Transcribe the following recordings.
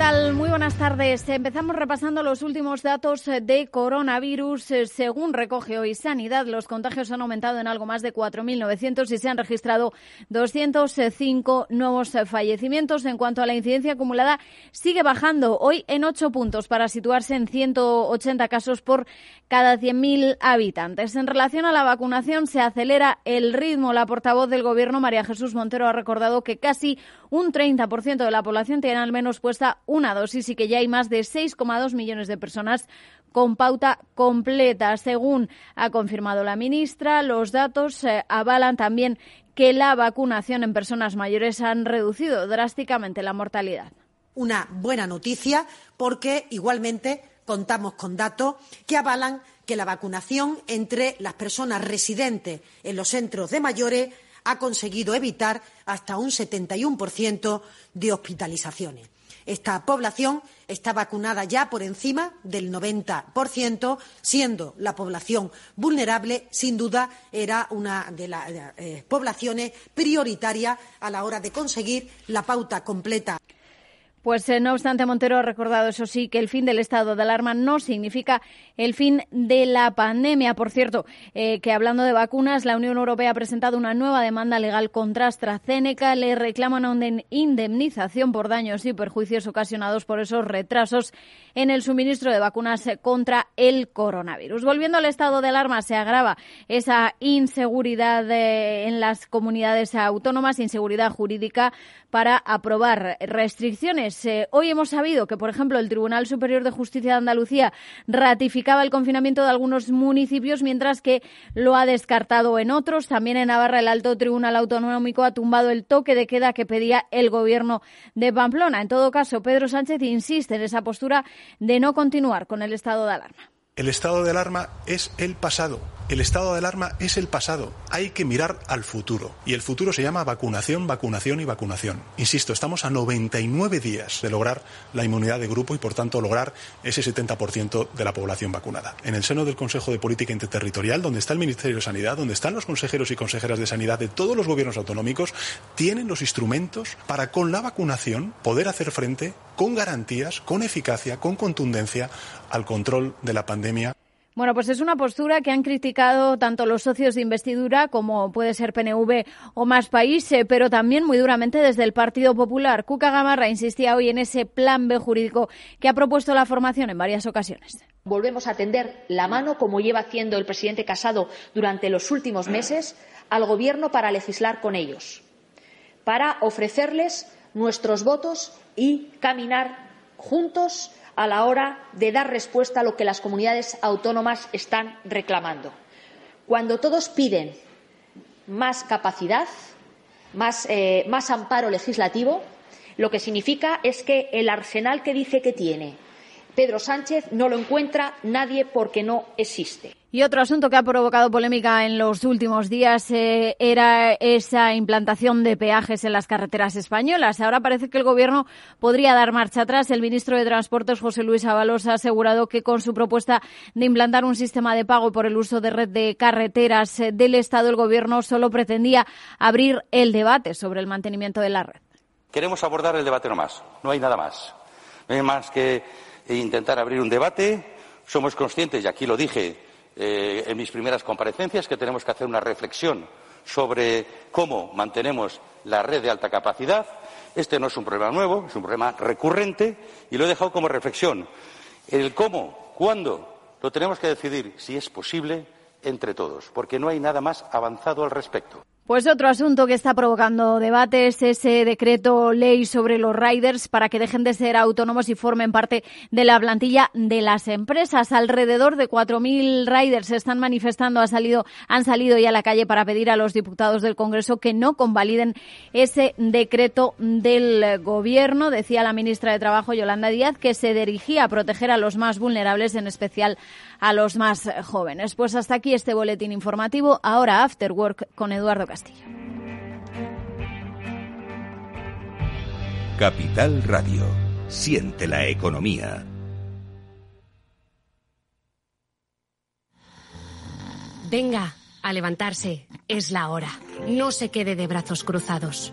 Muy buenas tardes. Empezamos repasando los últimos datos de coronavirus. Según recoge hoy Sanidad, los contagios han aumentado en algo más de 4.900 y se han registrado 205 nuevos fallecimientos. En cuanto a la incidencia acumulada, sigue bajando hoy en 8 puntos para situarse en 180 casos por cada 100.000 habitantes. En relación a la vacunación, se acelera el ritmo. La portavoz del Gobierno, María Jesús Montero, ha recordado que casi un 30% de la población tiene al menos puesta una dosis y que ya hay más de 6,2 millones de personas con pauta completa. Según ha confirmado la ministra, los datos eh, avalan también que la vacunación en personas mayores han reducido drásticamente la mortalidad. Una buena noticia porque igualmente contamos con datos que avalan que la vacunación entre las personas residentes en los centros de mayores ha conseguido evitar hasta un 71% de hospitalizaciones. Esta población está vacunada ya por encima del 90%, siendo la población vulnerable, sin duda, era una de las eh, poblaciones prioritarias a la hora de conseguir la pauta completa. Pues eh, no obstante, Montero ha recordado, eso sí, que el fin del estado de alarma no significa el fin de la pandemia. Por cierto, eh, que hablando de vacunas, la Unión Europea ha presentado una nueva demanda legal contra AstraZeneca. Le reclaman una indemnización por daños y perjuicios ocasionados por esos retrasos en el suministro de vacunas contra el coronavirus. Volviendo al estado de alarma, se agrava esa inseguridad eh, en las comunidades autónomas, inseguridad jurídica para aprobar restricciones. Eh, hoy hemos sabido que, por ejemplo, el Tribunal Superior de Justicia de Andalucía ratificaba el confinamiento de algunos municipios, mientras que lo ha descartado en otros. También en Navarra, el Alto Tribunal Autonómico ha tumbado el toque de queda que pedía el Gobierno de Pamplona. En todo caso, Pedro Sánchez insiste en esa postura de no continuar con el estado de alarma. El estado de alarma es el pasado. El estado de alarma es el pasado. Hay que mirar al futuro. Y el futuro se llama vacunación, vacunación y vacunación. Insisto, estamos a 99 días de lograr la inmunidad de grupo y, por tanto, lograr ese 70% de la población vacunada. En el seno del Consejo de Política Interterritorial, donde está el Ministerio de Sanidad, donde están los consejeros y consejeras de sanidad de todos los gobiernos autonómicos, tienen los instrumentos para, con la vacunación, poder hacer frente con garantías, con eficacia, con contundencia al control de la pandemia. Bueno, pues es una postura que han criticado tanto los socios de investidura como puede ser PNV o Más País, eh, pero también muy duramente desde el Partido Popular. Cuca Gamarra insistía hoy en ese plan B jurídico que ha propuesto la formación en varias ocasiones. Volvemos a tender la mano, como lleva haciendo el presidente Casado durante los últimos meses, al Gobierno para legislar con ellos, para ofrecerles nuestros votos y caminar juntos a la hora de dar respuesta a lo que las comunidades autónomas están reclamando. Cuando todos piden más capacidad, más, eh, más amparo legislativo, lo que significa es que el arsenal que dice que tiene Pedro Sánchez no lo encuentra nadie porque no existe. Y otro asunto que ha provocado polémica en los últimos días eh, era esa implantación de peajes en las carreteras españolas. Ahora parece que el Gobierno podría dar marcha atrás. El ministro de Transportes, José Luis Ábalos, ha asegurado que con su propuesta de implantar un sistema de pago por el uso de red de carreteras eh, del Estado, el Gobierno solo pretendía abrir el debate sobre el mantenimiento de la red. Queremos abordar el debate nomás. No hay nada más. No hay más que intentar abrir un debate. Somos conscientes, y aquí lo dije eh, en mis primeras comparecencias que tenemos que hacer una reflexión sobre cómo mantenemos la red de alta capacidad. Este no es un problema nuevo, es un problema recurrente y lo he dejado como reflexión. El cómo, cuándo, lo tenemos que decidir, si es posible, entre todos, porque no hay nada más avanzado al respecto. Pues otro asunto que está provocando debate es ese decreto ley sobre los riders para que dejen de ser autónomos y formen parte de la plantilla de las empresas. Alrededor de 4.000 riders se están manifestando, ha salido, han salido ya a la calle para pedir a los diputados del Congreso que no convaliden ese decreto del Gobierno. Decía la ministra de Trabajo, Yolanda Díaz, que se dirigía a proteger a los más vulnerables, en especial a los más jóvenes. Pues hasta aquí este boletín informativo. Ahora After Work con Eduardo Castillo. Capital Radio. Siente la economía. Venga, a levantarse. Es la hora. No se quede de brazos cruzados.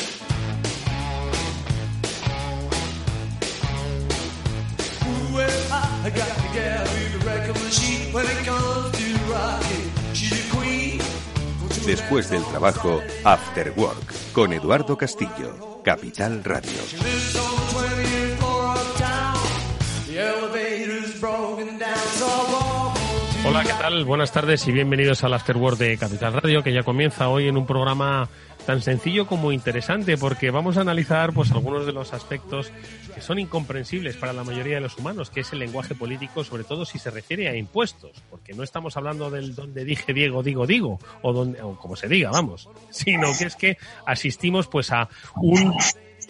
Después del trabajo, After Work, con Eduardo Castillo, Capital Radio. Hola, ¿qué tal? Buenas tardes y bienvenidos al After Work de Capital Radio, que ya comienza hoy en un programa tan sencillo como interesante, porque vamos a analizar pues algunos de los aspectos que son incomprensibles para la mayoría de los humanos, que es el lenguaje político, sobre todo si se refiere a impuestos, porque no estamos hablando del donde dije Diego, digo, digo, o donde, o como se diga, vamos, sino que es que asistimos pues a un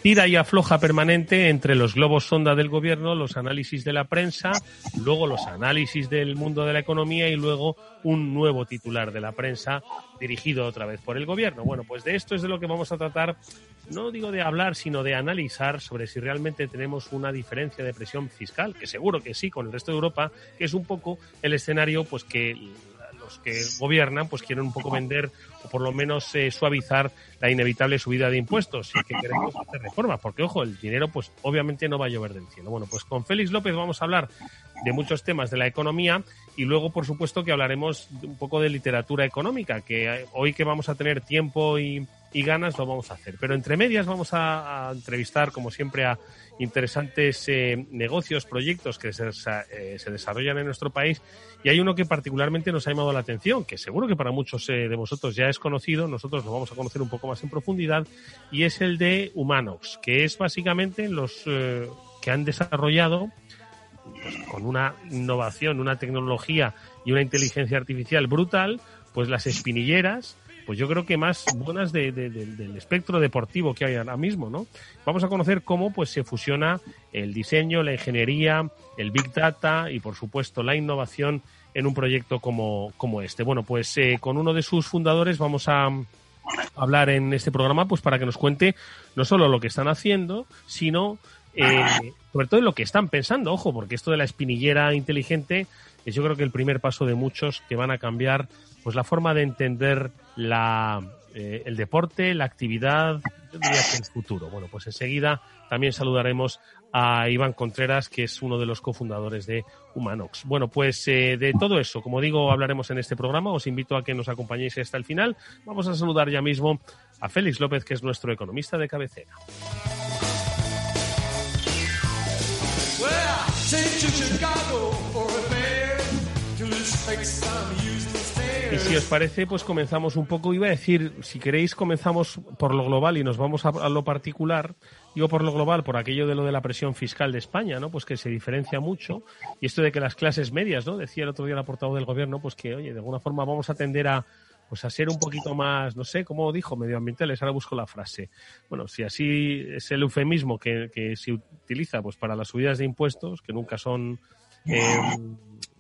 tira y afloja permanente entre los globos sonda del gobierno, los análisis de la prensa, luego los análisis del mundo de la economía y luego un nuevo titular de la prensa dirigido otra vez por el gobierno. Bueno, pues de esto es de lo que vamos a tratar, no digo de hablar, sino de analizar sobre si realmente tenemos una diferencia de presión fiscal, que seguro que sí con el resto de Europa, que es un poco el escenario pues que que gobiernan pues quieren un poco vender o por lo menos eh, suavizar la inevitable subida de impuestos y que queremos hacer reformas, porque ojo, el dinero pues obviamente no va a llover del cielo. Bueno, pues con Félix López vamos a hablar de muchos temas de la economía y luego por supuesto que hablaremos un poco de literatura económica, que eh, hoy que vamos a tener tiempo y, ganas lo vamos a hacer. Pero entre medias vamos a, a entrevistar como siempre a interesantes eh, negocios, proyectos que se, eh, se, desarrollan en nuestro país. Y hay uno que particularmente nos ha llamado la atención, que seguro que para muchos eh, de vosotros ya es conocido, nosotros lo vamos a conocer un poco más en profundidad, y es el de Humanox, que es básicamente los que han desarrollado pues, con una innovación, una tecnología y una inteligencia artificial brutal, pues las espinilleras pues yo creo que más buenas del espectro deportivo que hay ahora mismo, ¿no? Vamos a conocer cómo pues se fusiona el diseño, la ingeniería, el big data y por supuesto la innovación en un proyecto como, como este. Bueno, pues eh, con uno de sus fundadores vamos a hablar en este programa pues para que nos cuente no solo lo que están haciendo, sino eh, sobre todo lo que están pensando, ojo, porque esto de la espinillera inteligente es yo creo que el primer paso de muchos que van a cambiar pues la forma de entender la, eh, el deporte, la actividad, yo el futuro. Bueno, pues enseguida también saludaremos a Iván Contreras, que es uno de los cofundadores de Humanox. Bueno, pues eh, de todo eso, como digo, hablaremos en este programa. Os invito a que nos acompañéis hasta el final. Vamos a saludar ya mismo a Félix López, que es nuestro economista de cabecera. Si os parece, pues comenzamos un poco. Iba a decir, si queréis, comenzamos por lo global y nos vamos a, lo particular. Digo por lo global, por aquello de lo de la presión fiscal de España, ¿no? Pues que se diferencia mucho. Y esto de que las clases medias, ¿no? Decía el otro día el portavoz del gobierno, pues que, oye, de alguna forma vamos a tender a, pues a ser un poquito más, no sé, como dijo, medioambientales, ahora busco la frase. Bueno, si así es el eufemismo que, que se utiliza pues para las subidas de impuestos, que nunca son eh,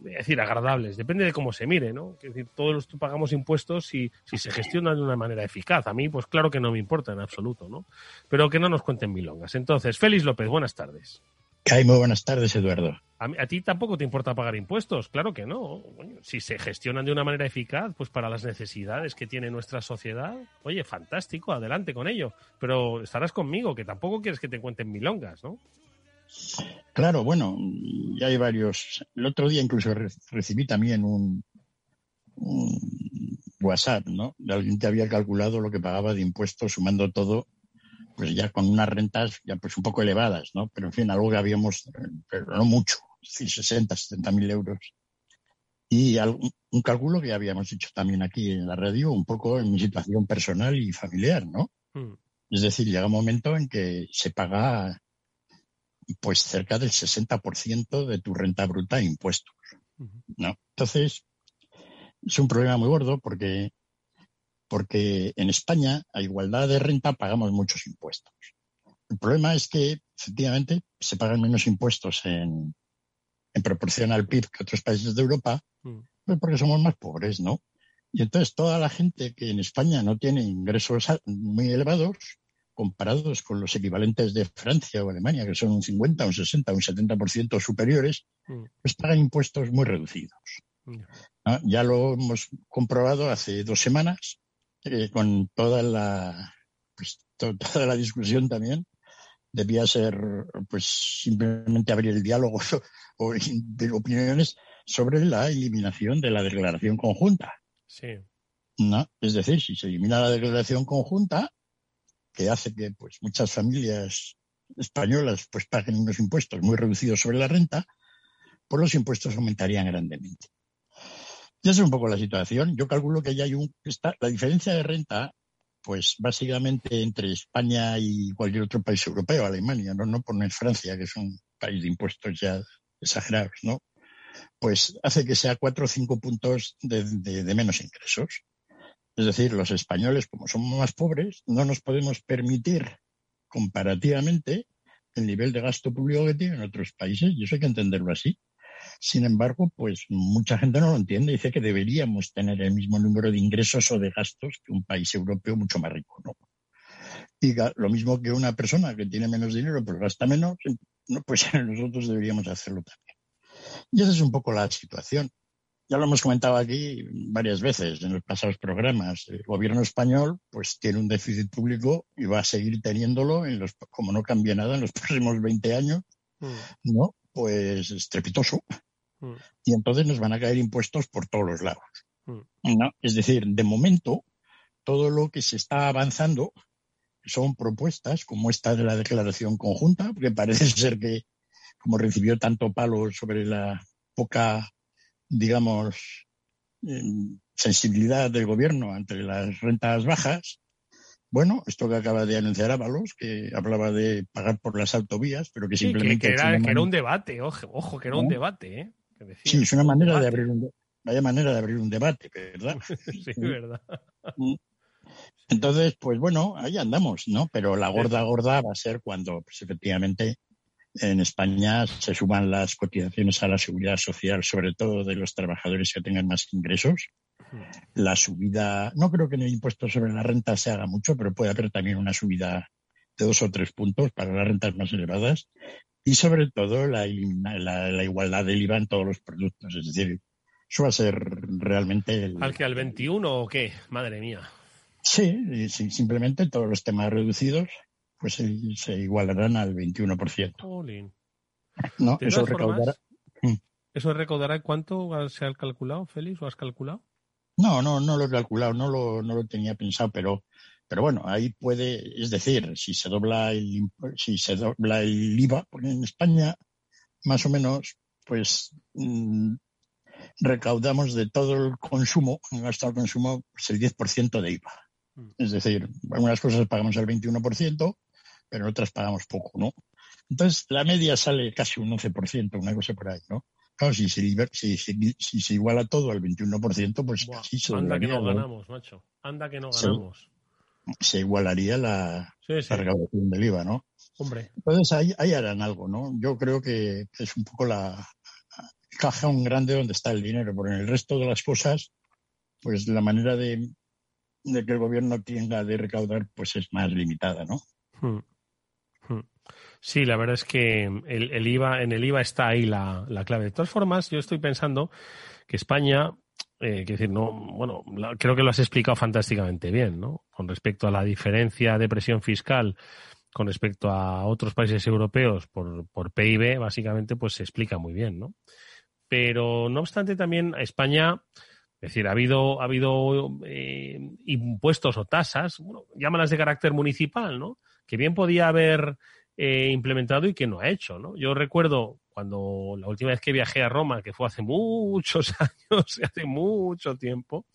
es decir, agradables. Depende de cómo se mire, ¿no? Es decir, todos pagamos impuestos y si se gestionan de una manera eficaz. A mí, pues claro que no me importa en absoluto, ¿no? Pero que no nos cuenten milongas. Entonces, Félix López, buenas tardes. Hay muy buenas tardes, Eduardo. A, ti tampoco te importa pagar impuestos, claro que no. si se gestionan de una manera eficaz, pues para las necesidades que tiene nuestra sociedad, oye, fantástico, adelante con ello. Pero estarás conmigo, que tampoco quieres que te cuenten milongas, ¿no? Claro, bueno, ya hay varios. El otro día incluso recibí también un, WhatsApp, ¿no? De alguien que había calculado lo que pagaba de impuestos sumando todo, pues ya con unas rentas ya pues un poco elevadas, ¿no? Pero en fin, algo que habíamos, pero no mucho, es decir, 60, 70 mil euros. Y un cálculo que habíamos hecho también aquí en la radio, un poco en mi situación personal y familiar, ¿no? Hmm. Es decir, llega un momento en que se paga pues cerca del 60% de tu renta bruta impuestos. ¿no? Entonces, es un problema muy gordo porque, porque en España, a igualdad de renta, pagamos muchos impuestos. El problema es que, efectivamente, se pagan menos impuestos en, en proporción al PIB que otros países de Europa, mm. pues porque somos más pobres, ¿no? Y entonces toda la gente que en España no tiene ingresos muy elevados, comparados con los equivalentes de Francia o Alemania, que son un 50, un 60, un 70% superiores, mm. pues pagan impuestos muy reducidos. Ya lo hemos comprobado hace dos semanas eh, con toda la, pues, toda la discusión también. Debía ser pues simplemente abrir el diálogo o de opiniones sobre la eliminación de la declaración conjunta. Sí. ¿No? Es decir, si se elimina la declaración conjunta, que hace que pues muchas familias españolas pues paguen unos impuestos muy reducidos sobre la renta, pues los impuestos aumentarían grandemente. Y esa es un poco la situación. Yo calculo que ya hay un está, la diferencia de renta, pues básicamente entre España y cualquier otro país europeo, Alemania, no, no poner Francia, que es un país de impuestos ya exagerados, ¿no? Pues hace que sea cuatro o cinco puntos de menos ingresos. Es decir, los españoles, como somos más pobres, no nos podemos permitir comparativamente el nivel de gasto público que tienen otros países, y eso hay que entenderlo así. Sin embargo, pues mucha gente no lo entiende. Dice que deberíamos tener el mismo número de ingresos o de gastos que un país europeo mucho más rico, ¿no? Y lo mismo que una persona que tiene menos dinero, pero gasta menos, no, pues nosotros deberíamos hacerlo también. Y esa es un poco la situación. Ya lo hemos comentado aquí varias veces en los pasados programas. El gobierno español pues tiene un déficit público y va a seguir teniéndolo en los, como no cambia nada en los próximos 20 años, mm. ¿no? Pues estrepitoso. Mm. Y entonces nos van a caer impuestos por todos los lados. Mm. ¿no? Es decir, de momento, todo lo que se está avanzando son propuestas como esta de la declaración conjunta, porque parece ser que como recibió tanto palo sobre la poca digamos, sensibilidad del gobierno ante las rentas bajas. Bueno, esto que acaba de anunciar Ábalos, que hablaba de pagar por las autovías, pero que simplemente... que, era, un debate, ojo, ojo que era un debate, ¿eh? sí, es una manera de abrir un, vaya manera de abrir un debate, ¿verdad? sí, verdad. Mm. Entonces, pues bueno, ahí andamos, ¿no? Pero la gorda gorda va a ser cuando, pues efectivamente, en España se suman las cotizaciones a la seguridad social, sobre todo de los trabajadores que tengan más ingresos. La subida, no creo que en el impuesto sobre la renta se haga mucho, pero puede haber también una subida de dos o tres puntos para las rentas más elevadas. Y sobre todo la, la, igualdad del IVA en todos los productos. Es decir, eso va a ser realmente. El... ¿Al que al 21 o qué? Madre mía. Sí, simplemente todos los temas reducidos pues se, igualarán al 21%. No, eso recaudará. Mm. ¿Eso recaudará cuánto se ha calculado, Félix, o has calculado? No, no, no lo he calculado, no lo, no lo tenía pensado, pero, pero bueno, ahí puede, es decir, si se dobla el, si se dobla el IVA, porque en España, más o menos, pues mm, recaudamos de todo el consumo, en gasto al consumo, pues el 10% de IVA. Mm. Es decir, algunas cosas pagamos el 21%, pero otras pagamos poco, ¿no? Entonces, la media sale casi un 11%, una cosa por ahí, ¿no? Claro, si se, si, si, se iguala todo al 21%, pues casi se Anda que no ganamos, macho. Anda que no ganamos. Se, igualaría la, recaudación del IVA, ¿no? Hombre. Entonces, ahí, ahí, harán algo, ¿no? Yo creo que es un poco la caja un grande donde está el dinero, porque en el resto de las cosas, pues la manera de, de que el gobierno tenga de recaudar, pues es más limitada, ¿no? Hmm. Sí, la verdad es que el, IVA, en el IVA está ahí la, clave. De todas formas, yo estoy pensando que España, eh, decir, no, bueno, creo que lo has explicado fantásticamente bien, ¿no? Con respecto a la diferencia de presión fiscal con respecto a otros países europeos por, por PIB, básicamente, pues se explica muy bien, ¿no? Pero no obstante, también España, es decir, ha habido, ha habido eh, impuestos o tasas, bueno, llámalas de carácter municipal, ¿no? Que bien podía haber implementado y que no ha hecho. ¿no? Yo recuerdo cuando la última vez que viajé a Roma, que fue hace muchos años, hace mucho tiempo,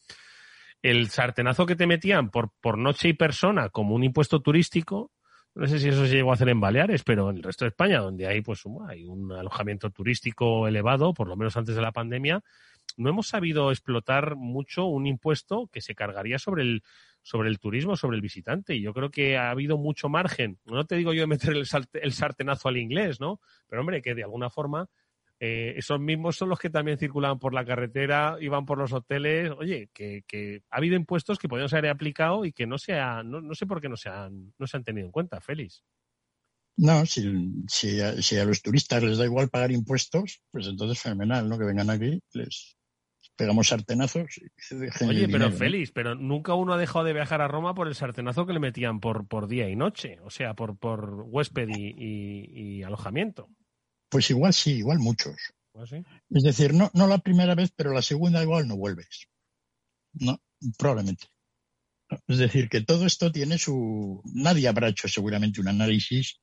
el sartenazo que te metían por, por noche y persona como un impuesto turístico, no sé si eso se llegó a hacer en Baleares, pero en el resto de España, donde hay pues hay un alojamiento turístico elevado, por lo menos antes de la pandemia, no hemos sabido explotar mucho un impuesto que se cargaría sobre el sobre el turismo, sobre el visitante. Y yo creo que ha habido mucho margen. No te digo yo de meter el, el sartenazo al inglés, ¿no? Pero hombre, que de alguna forma eh, esos mismos son los que también circulaban por la carretera, iban por los hoteles. Oye, que, que ha habido impuestos que podrían ser aplicados y que no, se no, no, sé por qué no se, han, no se han tenido en cuenta, Félix. No, si, si, a, si, a, los turistas les da igual pagar impuestos, pues entonces fenomenal, ¿no? Que vengan aquí, les pegamos sartenazos. Oye, pero dinero, Félix, pero nunca uno ha dejado de viajar a Roma por el sartenazo que le metían por, por día y noche, o sea, por, por huésped y, y, y alojamiento. Pues igual sí, igual muchos. ¿Ah, sí? Es decir, no, no la primera vez, pero la segunda igual no vuelves. No, probablemente. Es decir, que todo esto tiene su. Nadie habrá hecho seguramente un análisis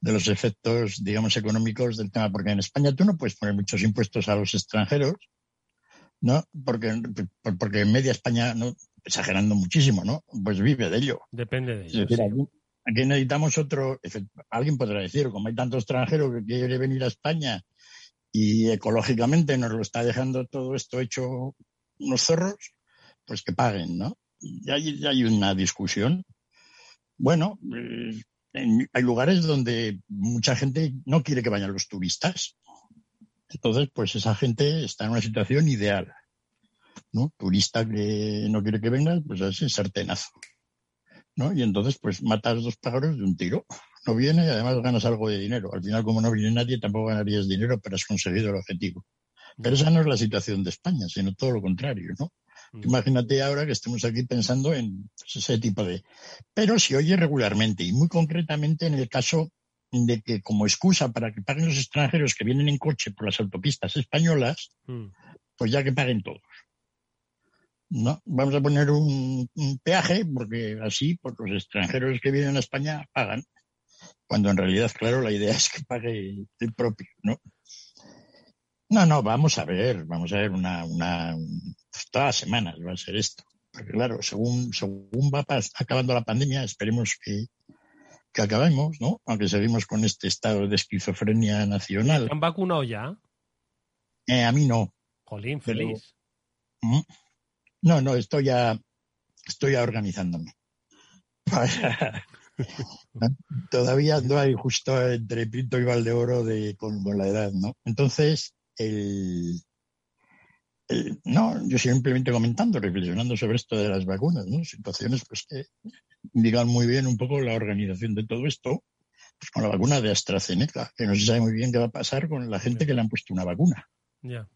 de los efectos, digamos, económicos del tema, porque en España tú no puedes poner muchos impuestos a los extranjeros, ¿no? Porque, porque en media España, ¿no? exagerando muchísimo, ¿no? Pues vive de ello. Depende de Es ello. decir, aquí, aquí necesitamos otro. Alguien podrá decir, como hay tanto extranjero que quiere venir a España y ecológicamente nos lo está dejando todo esto hecho unos zorros, pues que paguen, ¿no? Y hay, y hay una discusión. Bueno, eh, en- hay lugares donde mucha gente no quiere que vayan los turistas. Entonces, pues esa gente está en una situación ideal. ¿no? Turista que no quiere que venga, pues es el sartenazo. ¿no? Y entonces, pues matas dos pájaros de un tiro. No viene y además ganas algo de dinero. Al final, como no viene nadie, tampoco ganarías dinero, pero has conseguido el objetivo. Pero esa no es la situación de España, sino todo lo contrario, ¿no? Mm. Imagínate ahora que estemos aquí pensando en pues, ese tipo de... Pero se oye regularmente y muy concretamente en el caso de que como excusa para que paguen los extranjeros que vienen en coche por las autopistas españolas, Mm. pues ya que paguen todos. No, vamos a poner un, un peaje porque así pues los extranjeros que vienen a España pagan. Cuando en realidad, claro, la idea es que pague el propio, ¿no? No, no, vamos a ver, vamos a ver una, una, todas las semanas va a ser esto. Porque claro, según, según va acabando la pandemia, esperemos que, que acabemos, ¿no? Aunque seguimos con este estado de esquizofrenia nacional. ¿Te han vacunado ya? Eh, a mí no. Jolín, Pero- Félix. ¿Mm? No, no, estoy ya, estoy ya organizándome. Para- Todavía no hay justo entre Pinto y Valdeoro de, con, con la edad, ¿no? Entonces, el, el- no, yo simplemente comentando, reflexionando sobre esto de las vacunas, ¿no? Situaciones pues que indican muy bien un poco la organización de todo esto, pues con la vacuna de AstraZeneca, que no se sabe muy bien qué va a pasar con la gente que le han puesto una vacuna. Ya.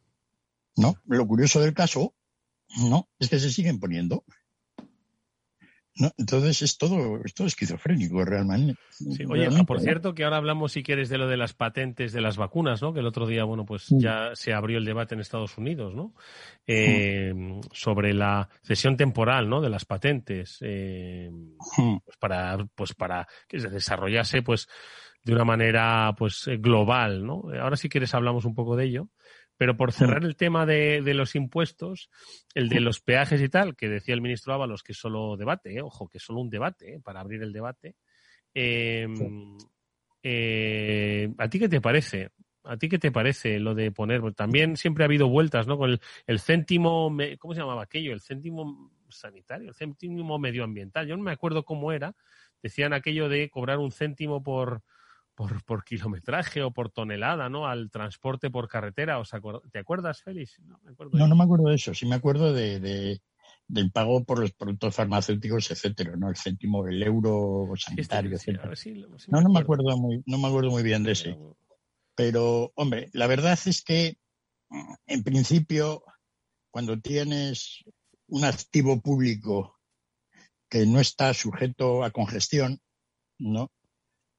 ¿no? Lo curioso del caso, ¿no? Es que se siguen poniendo. ¿No? Entonces es todo, es todo esquizofrénico realmente. Sí, oye, Realmente, por cierto, que ahora hablamos, si quieres, de lo de las patentes de las vacunas, ¿no? Que el otro día, bueno, pues ya se abrió el debate en Estados Unidos, ¿no? Eh, sobre la cesión temporal, ¿no? De las patentes, eh, pues para, pues para que se desarrollase, pues, de una manera, pues, eh, global, ¿no? Ahora, si quieres, hablamos un poco de ello. Pero por cerrar el tema de, de los impuestos, el de los peajes y tal, que decía el ministro Ábalos que es solo debate, ¿eh? ojo, que es solo un debate, ¿eh? para abrir el debate. Eh, eh, ¿A ti qué te parece? ¿A ti qué te parece lo de poner? También siempre ha habido vueltas, ¿no? Con el, el céntimo, ¿cómo se llamaba aquello? El céntimo sanitario, el céntimo medioambiental. Yo no me acuerdo cómo era. Decían aquello de cobrar un céntimo por, por, por kilometraje o por tonelada, ¿no? Al transporte por carretera. ¿Os acuer- ¿Te acuerdas, Félix? No, me acuerdo. No, no me acuerdo de eso. Sí me acuerdo de, de- del pago por los productos farmacéuticos, etcétera, ¿no? El céntimo, el euro sanitario, Este, etcétera. No, no me acuerdo muy, no me acuerdo muy bien de ese. Pero, hombre, la verdad es que, mm, en principio, cuando tienes un activo público que no está sujeto a congestión, ¿no?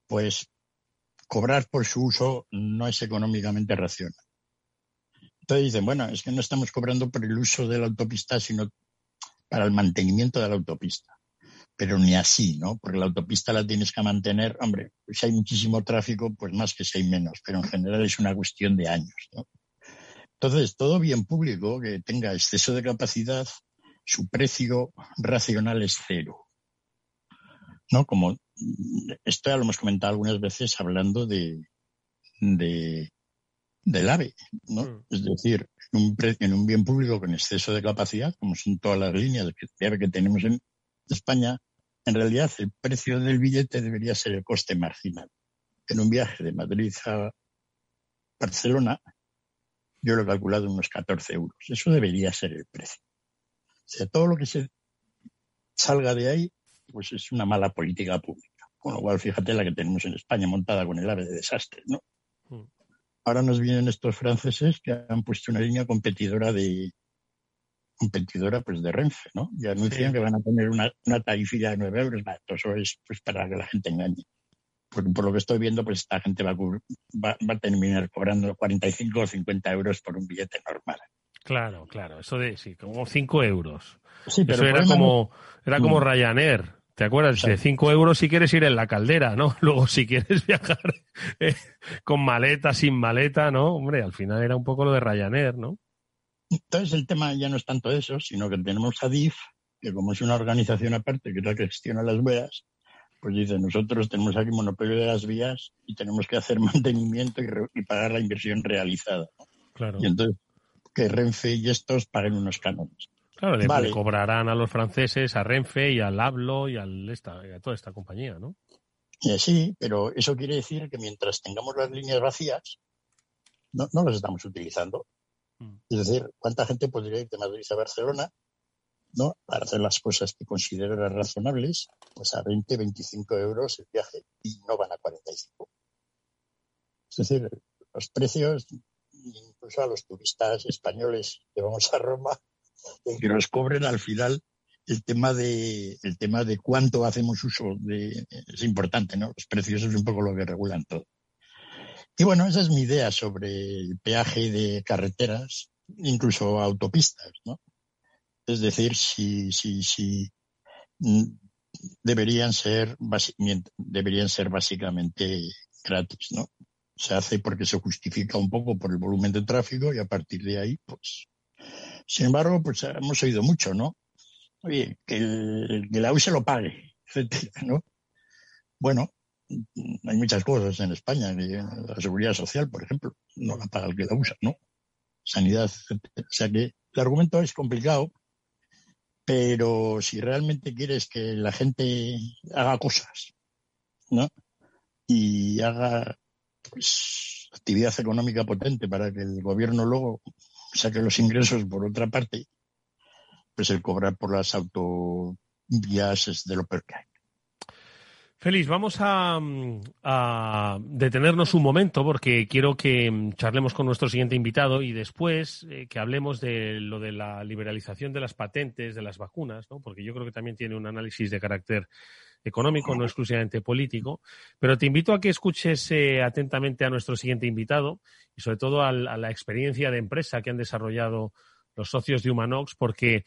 Pues cobrar por su uso no es económicamente racional. Entonces dicen, bueno, es que no estamos cobrando por el uso de la autopista, sino para el mantenimiento de la autopista. Pero ni así, ¿no? Porque la autopista la tienes que mantener, hombre, si hay muchísimo tráfico, pues más que si hay menos, pero en general es una cuestión de años, ¿no? Entonces, todo bien público que tenga exceso de capacidad su precio racional es cero. ¿No? Como esto ya lo hemos comentado algunas veces hablando de, de del AVE, ¿no? Mm. Es decir, en un, en un bien público con exceso de capacidad, como son todas las líneas de AVE que tenemos en España, en realidad el precio del billete debería ser el coste marginal. En un viaje de Madrid a Barcelona, yo lo he calculado en unos 14 euros. Eso debería ser el precio. O sea, todo lo que se salga de ahí, pues es una mala política pública. Con lo cual, fíjate la que tenemos en España montada con el ave de desastre, ¿no? Mm. Ahora nos vienen estos franceses que han puesto una línea competidora de competidora pues de Renfe, ¿no? Y anuncian que van a poner una, una tarifilla de 9 euros. eso es pues para que la gente engañe. Por, por, lo que estoy viendo, pues esta gente va a, va, va a terminar cobrando 45 o 50 euros por un billete normal. Claro, claro, eso de sí, como 5 euros. Sí, pero eso era como, era como mm. Ryanair. ¿Te acuerdas? De 5 euros si quieres ir en la caldera, ¿no? Luego si quieres viajar eh, con maleta, sin maleta, ¿no? Hombre, al final era un poco lo de Ryanair, ¿no? Entonces el tema ya no es tanto eso, sino que tenemos a DIF, que como es una organización aparte, que es la que gestiona las vías, pues dice, nosotros tenemos aquí monopolio de las vías y tenemos que hacer mantenimiento y, pagar la inversión realizada. Claro. Y entonces que Renfe y estos paguen unos cánones. Claro, le, cobrarán a los franceses, a Renfe y al Hablo y, al esta, a toda esta compañía, ¿no? sí, pero eso quiere decir que mientras tengamos las líneas vacías, no, no las estamos utilizando. Mm. Es decir, ¿cuánta gente podría ir de Madrid a Barcelona ¿no? para hacer las cosas que consideran razonables? Pues a 20, 25 euros el viaje y no van a 45. Es decir, los precios incluso a los turistas españoles que vamos a Roma, que nos cobren al final el tema de el tema de cuánto hacemos uso de es importante, ¿no? Los precios es un poco lo que regulan todo. Y bueno, esa es mi idea sobre el peaje de carreteras, incluso autopistas, ¿no? Es decir, si si si mm, deberían ser deberían ser básicamente gratis, ¿no? se hace porque se justifica un poco por el volumen de tráfico y a partir de ahí, pues. Sin embargo, pues hemos oído mucho, ¿no? Oye, que el, que la U se lo pague, etcétera, ¿no? Bueno, hay muchas cosas en España, la seguridad social, por ejemplo, no la paga el que la usa, ¿no? Sanidad, etcétera. O sea que el argumento es complicado, pero si realmente quieres que la gente haga cosas, ¿no? Y haga pues, actividad económica potente para que el gobierno luego saque los ingresos por otra parte, pues el cobrar por las autovías es de lo peor que hay. Félix, vamos a, detenernos un momento porque quiero que charlemos con nuestro siguiente invitado y después eh, que hablemos de lo de la liberalización de las patentes de las vacunas, ¿no? porque yo creo que también tiene un análisis de carácter económico, no exclusivamente político. Pero te invito a que escuches eh, atentamente a nuestro siguiente invitado y sobre todo a la experiencia de empresa que han desarrollado los socios de Humanox, porque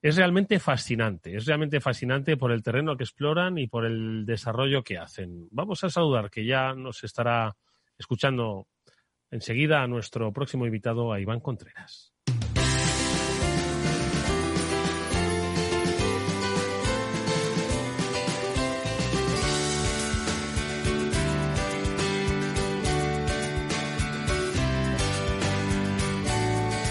es realmente fascinante, es realmente fascinante por el terreno que exploran y por el desarrollo que hacen. Vamos a saludar, que ya nos estará escuchando enseguida a nuestro próximo invitado, a Iván Contreras.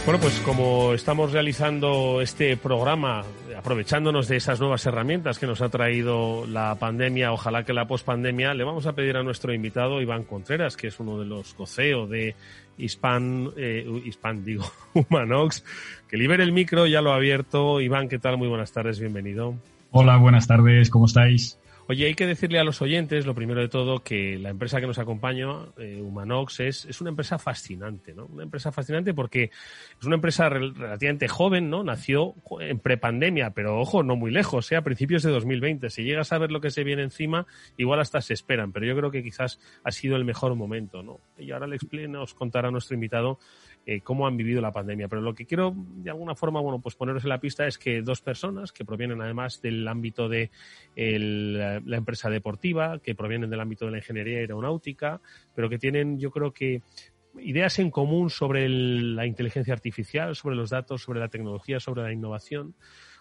Bueno, pues como estamos realizando este programa, aprovechándonos de esas nuevas herramientas que nos ha traído la pandemia, ojalá que la pospandemia, le vamos a pedir a nuestro invitado Iván Contreras, que es uno de los coceo de Hispan, eh, Hispan digo, Humanox, que libere el micro, ya lo ha abierto. Iván, ¿qué tal? Muy buenas tardes, bienvenido. Hola, buenas tardes, ¿cómo estáis? Oye, hay que decirle a los oyentes, lo primero de todo, que la empresa que nos acompaña, eh, Humanox, es, es, una empresa fascinante, ¿no? Una empresa fascinante porque es una empresa relativamente joven, ¿no? Nació en prepandemia, pero ojo, no muy lejos, ¿eh? a principios de 2020. Si llegas a ver lo que se viene encima, igual hasta se esperan, pero yo creo que quizás ha sido el mejor momento, ¿no? Y ahora le nos contará nuestro invitado eh, cómo han vivido la pandemia. Pero lo que quiero, de alguna forma, bueno, pues poneros en la pista es que dos personas que provienen además del ámbito de la empresa deportiva, que provienen del ámbito de la ingeniería aeronáutica, pero que tienen, yo creo que ideas en común sobre la inteligencia artificial, sobre los datos, sobre la tecnología, sobre la innovación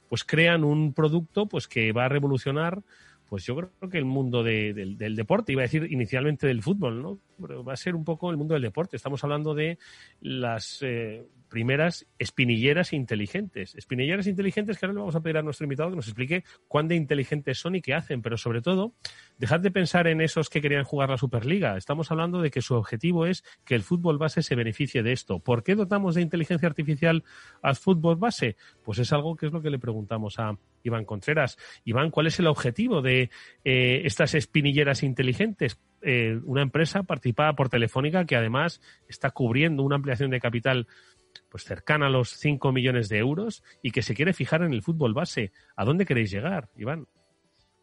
pues crean un producto pues que va a revolucionar pues yo creo que el mundo del, deporte, iba a decir inicialmente del fútbol, ¿no? Pero va a ser un poco el mundo del deporte. Estamos hablando de las eh, primeras espinilleras inteligentes. Espinilleras inteligentes que ahora le vamos a pedir a nuestro invitado que nos explique cuán de inteligentes son y qué hacen, pero sobre todo, dejad de pensar en esos que querían jugar la Superliga. Estamos hablando de que su objetivo es que el fútbol base se beneficie de esto. ¿Por qué dotamos de inteligencia artificial al fútbol base? Pues es algo que es lo que le preguntamos a Iván Contreras. Iván, ¿cuál es el objetivo de eh, estas espinilleras inteligentes? Eh, una empresa participada por Telefónica que además está cubriendo una ampliación de capital pues cercana a los 5 millones de euros y que se quiere fijar en el fútbol base. ¿A dónde queréis llegar, Iván?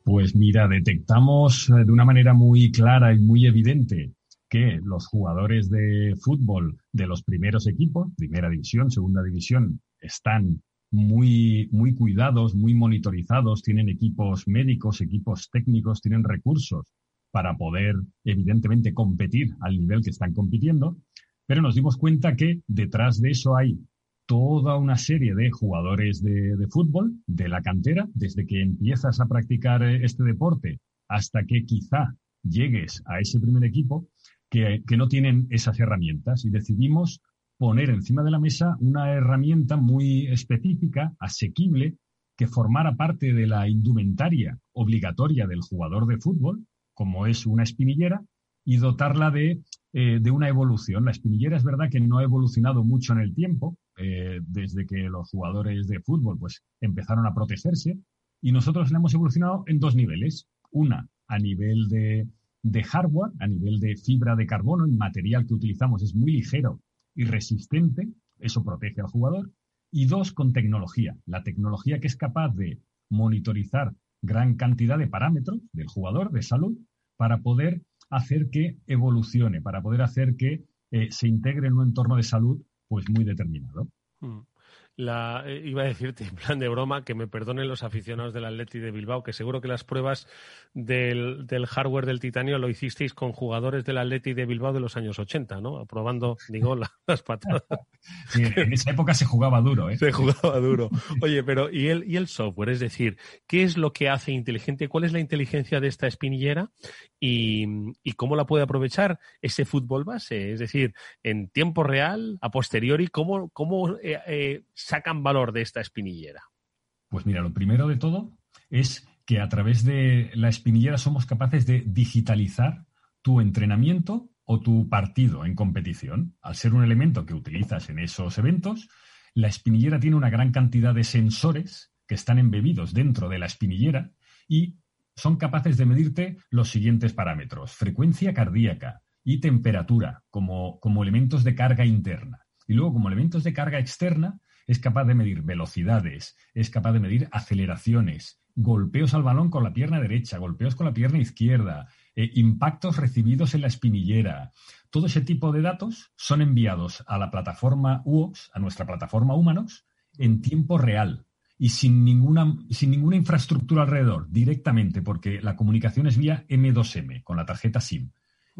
Pues mira, detectamos eh, de una manera muy clara y muy evidente que los jugadores de fútbol de los primeros equipos, primera división, segunda división, están muy, muy cuidados, muy monitorizados, tienen equipos médicos, equipos técnicos, tienen recursos para poder, evidentemente, competir al nivel que están compitiendo, pero nos dimos cuenta que detrás de eso hay toda una serie de jugadores de, fútbol de la cantera, desde que empiezas a practicar eh, este deporte hasta que quizá llegues a ese primer equipo, que, que no tienen esas herramientas. Y decidimos poner encima de la mesa una herramienta muy específica, asequible, que formara parte de la indumentaria obligatoria del jugador de fútbol, como es una espinillera, y dotarla de eh, de una evolución. La espinillera es verdad que no ha evolucionado mucho en el tiempo, eh, desde que los jugadores de fútbol pues, empezaron a protegerse, y nosotros la hemos evolucionado en dos niveles. Una, a nivel de, de hardware, a nivel de fibra de carbono, el material que utilizamos es muy ligero y resistente, eso protege al jugador. Y dos, con tecnología, la tecnología que es capaz de monitorizar gran cantidad de parámetros del jugador de salud para poder hacer que evolucione, para poder hacer que eh, se integre en un entorno de salud pues muy determinado. Mm la, eh, iba a decirte en plan de broma que me perdonen los aficionados del Atleti de Bilbao, que seguro que las pruebas del, del hardware del titanio lo hicisteis con jugadores del Atleti de Bilbao de los años 80, ¿no? Aprobando, digo, las patadas. en esa época se jugaba duro, ¿eh? Se jugaba duro. Oye, pero ¿y el, ¿y el software? Es decir, ¿qué es lo que hace inteligente? ¿Cuál es la inteligencia de esta espinillera? Y, y cómo la puede aprovechar ese fútbol base? Es decir, en tiempo real, a posteriori, ¿cómo, cómo eh, eh, sacan valor de esta espinillera? Pues mira, lo primero de todo es que a través de la espinillera somos capaces de digitalizar tu entrenamiento o tu partido en competición. Al ser un elemento que utilizas en esos eventos, la espinillera tiene una gran cantidad de sensores que están embebidos dentro de la espinillera y son capaces de medirte los siguientes parámetros, frecuencia cardíaca y temperatura como, como elementos de carga interna. Y luego como elementos de carga externa es capaz de medir velocidades, es capaz de medir aceleraciones, golpeos al balón con la pierna derecha, golpeos con la pierna izquierda, eh, impactos recibidos en la espinillera. Todo ese tipo de datos son enviados a la plataforma UOX, a nuestra plataforma Humanos, en tiempo real y sin ninguna, sin ninguna infraestructura alrededor, directamente, porque la comunicación es vía M2M, con la tarjeta SIM.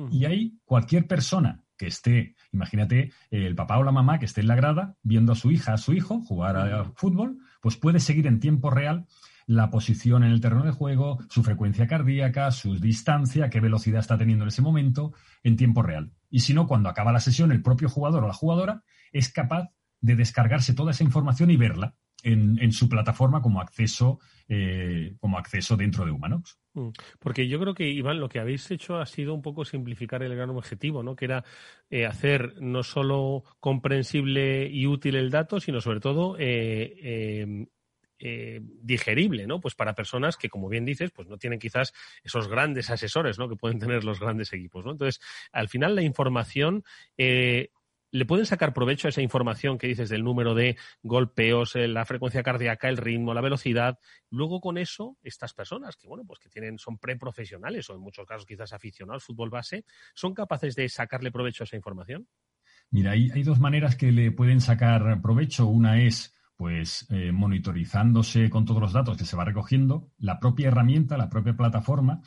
Y ahí cualquier persona que esté, imagínate, el papá o la mamá que esté en la grada viendo a su hija, a su hijo jugar al fútbol, pues puede seguir en tiempo real la posición en el terreno de juego, su frecuencia cardíaca, su distancia, qué velocidad está teniendo en ese momento, en tiempo real. Y si no, cuando acaba la sesión, el propio jugador o la jugadora es capaz de descargarse toda esa información y verla en, su plataforma como acceso, eh, como acceso dentro de Humanox. Mm. Porque yo creo que, Iván, lo que habéis hecho ha sido un poco simplificar el gran objetivo, ¿no? Que era eh, hacer no solo comprensible y útil el dato, sino sobre todo eh, digerible, ¿no? Pues para personas que, como bien dices, pues no tienen quizás esos grandes asesores, ¿no? Que pueden tener los grandes equipos, ¿no? Entonces, al final la información le pueden sacar provecho a esa información que dices del número de golpeos, eh, la frecuencia cardíaca, el ritmo, la velocidad. Luego con eso, estas personas que, bueno, pues que tienen, son preprofesionales o en muchos casos quizás aficionados al fútbol base, ¿son capaces de sacarle provecho a esa información? Mira, hay, dos maneras que le pueden sacar provecho. Una es pues eh, monitorizándose con todos los datos que se va recogiendo, la propia herramienta, la propia plataforma,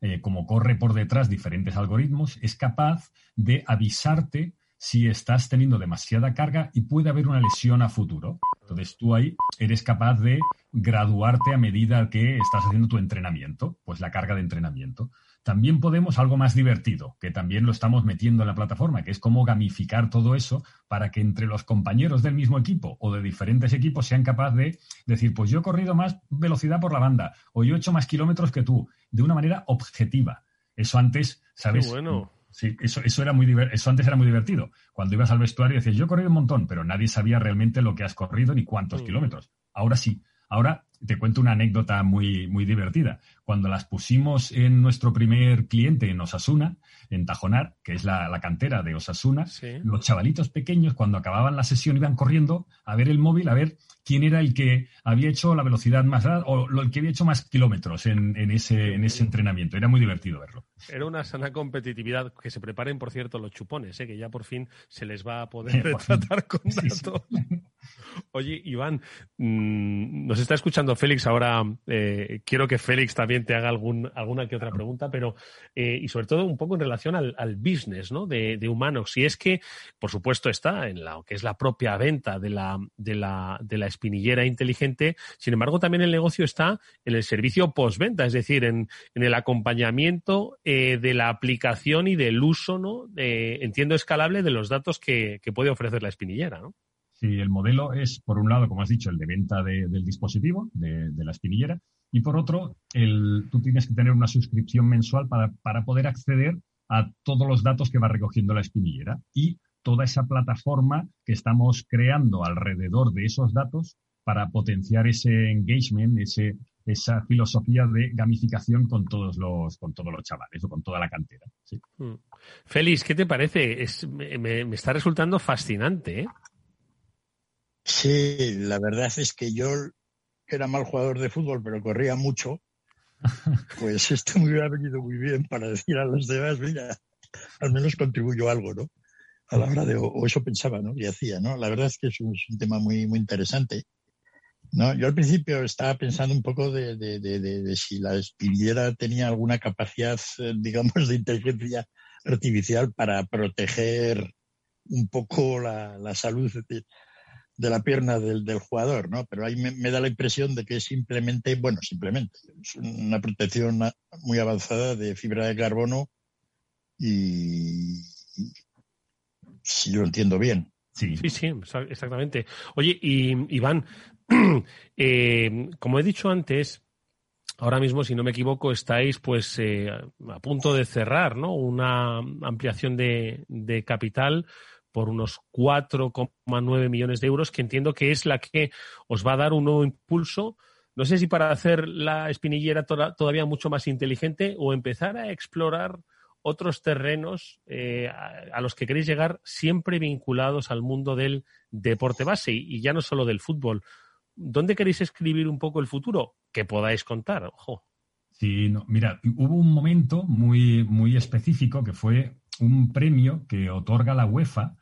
eh, como corre por detrás diferentes algoritmos, es capaz de avisarte si estás teniendo demasiada carga y puede haber una lesión a futuro. Entonces tú ahí eres capaz de graduarte a medida que estás haciendo tu entrenamiento, pues la carga de entrenamiento. También podemos algo más divertido, que también lo estamos metiendo en la plataforma, que es cómo gamificar todo eso para que entre los compañeros del mismo equipo o de diferentes equipos sean capaces de decir, pues yo he corrido más velocidad por la banda o yo he hecho más kilómetros que tú, de una manera objetiva. Eso antes, ¿sabes? bueno. Sí, eso, eso, era muy eso antes era muy divertido. Cuando ibas al vestuario decías, yo he corrido un montón, pero nadie sabía realmente lo que has corrido ni cuántos mm. kilómetros. Ahora sí. Ahora te cuento una anécdota muy, muy divertida. Cuando las pusimos en nuestro primer cliente en Osasuna, en Tajonar, que es la, cantera de Osasuna, los chavalitos pequeños, cuando acababan la sesión, iban corriendo a ver el móvil, a ver quién era el que había hecho la velocidad más o el que había hecho más kilómetros en, ese, en ese entrenamiento. Era muy divertido verlo. Era una sana competitividad. Que se preparen, por cierto, los chupones, ¿eh? que ya por fin se les va a poder retratar con datos. Oye, Iván, mm, nos está escuchando Félix ahora. Eh, quiero que Félix también te haga algún, alguna que otra pregunta, pero eh, y sobre todo un poco en relación al, business ¿no? de, de Humanox. Y es que, por supuesto, está en lo que es la propia venta de la, de la, de la espinillera inteligente. Sin embargo, también el negocio está en el servicio postventa, es decir, en, en el acompañamiento eh, de la aplicación y del uso, ¿no? entiendo, escalable de los datos que, que puede ofrecer la espinillera, ¿no? Sí, el modelo es, por un lado, como has dicho, el de venta del dispositivo, de, la espinillera, y por otro, el, tú tienes que tener una suscripción mensual para, para poder acceder a todos los datos que va recogiendo la espinillera y toda esa plataforma que estamos creando alrededor de esos datos para potenciar ese engagement, ese, esa filosofía de gamificación con todos los, con todos los chavales o con toda la cantera. Mm. Félix, ¿qué te parece? me, me, está resultando fascinante. ¿eh? Sí, la verdad es que yo era mal jugador de fútbol, pero corría mucho. Pues esto me hubiera venido muy bien para decir a los demás, mira, al menos contribuyo algo, ¿no? A la hora de, o eso pensaba, ¿no? Y hacía, ¿no? La verdad es que es un, tema muy, muy interesante. ¿no? Yo al principio estaba pensando un poco de, de, de, si la espinillera tenía alguna capacidad, eh, digamos, de inteligencia artificial para proteger un poco la, la salud de la pierna del, del jugador, ¿no? Pero ahí me, da la impresión de que es simplemente, bueno, simplemente, es una protección muy avanzada de fibra de carbono y, si yo lo entiendo bien. Sí, sí, sí exactamente. Oye, y Iván, eh, como he dicho antes, ahora mismo, si no me equivoco, estáis pues eh, a punto de cerrar, ¿no? Una ampliación de, de capital por unos 4,9 millones de euros, que entiendo que es la que os va a dar un nuevo impulso. No sé si para hacer la espinillera todavía mucho más inteligente o empezar a explorar otros terrenos eh, a, los que queréis llegar siempre vinculados al mundo del deporte base y, ya no solo del fútbol. ¿Dónde queréis escribir un poco el futuro? Que podáis contar, ojo. Sí, no, mira, hubo un momento muy, muy específico que fue un premio que otorga la UEFA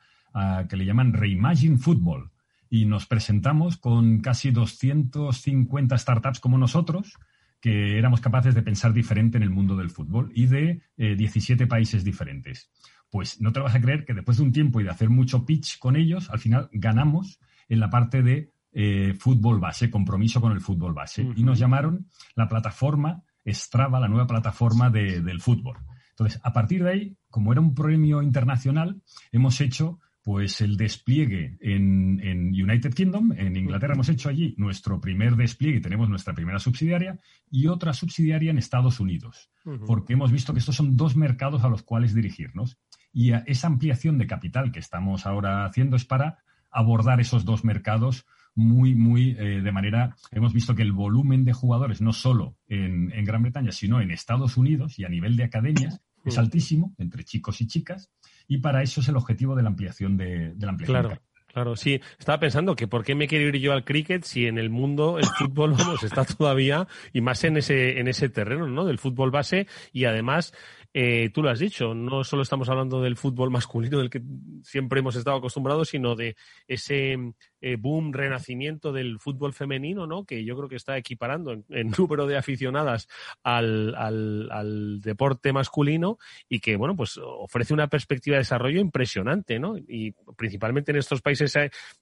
que le llaman Reimagine Football. Y nos presentamos con casi 250 startups como nosotros, que éramos capaces de pensar diferente en el mundo del fútbol y de 17 eh, países diferentes. Pues no te vas a creer que después de un tiempo y de hacer mucho pitch con ellos, al final ganamos en la parte de eh, fútbol base, compromiso con el fútbol base. Y nos llamaron la plataforma Strava, la nueva plataforma del fútbol. Entonces, a partir de ahí, como era un premio internacional, hemos hecho pues el despliegue en, United Kingdom, en Inglaterra hemos hecho allí nuestro primer despliegue, tenemos nuestra primera subsidiaria y otra subsidiaria en Estados Unidos, porque hemos visto que estos son dos mercados a los cuales dirigirnos. Y esa ampliación de capital que estamos ahora haciendo es para abordar esos dos mercados muy, muy eh, de manera, hemos visto que el volumen de jugadores, no solo en, en Gran Bretaña, sino en Estados Unidos y a nivel de academias, es altísimo entre chicos y chicas y para eso es el objetivo de la ampliación de, la ampliación. Claro. Claro, sí. Estaba pensando que por qué me quiero ir yo al cricket si en el mundo el fútbol vamos, está todavía y más en ese, en ese terreno, ¿no? Del fútbol base y además eh, tú lo has dicho, no solo estamos hablando del fútbol masculino del que siempre hemos estado acostumbrados, sino de ese eh, boom, renacimiento del fútbol femenino, ¿no? Que yo creo que está equiparando en, número de aficionadas al, al, deporte masculino y que, bueno, pues ofrece una perspectiva de desarrollo impresionante, ¿no? Y principalmente en estos países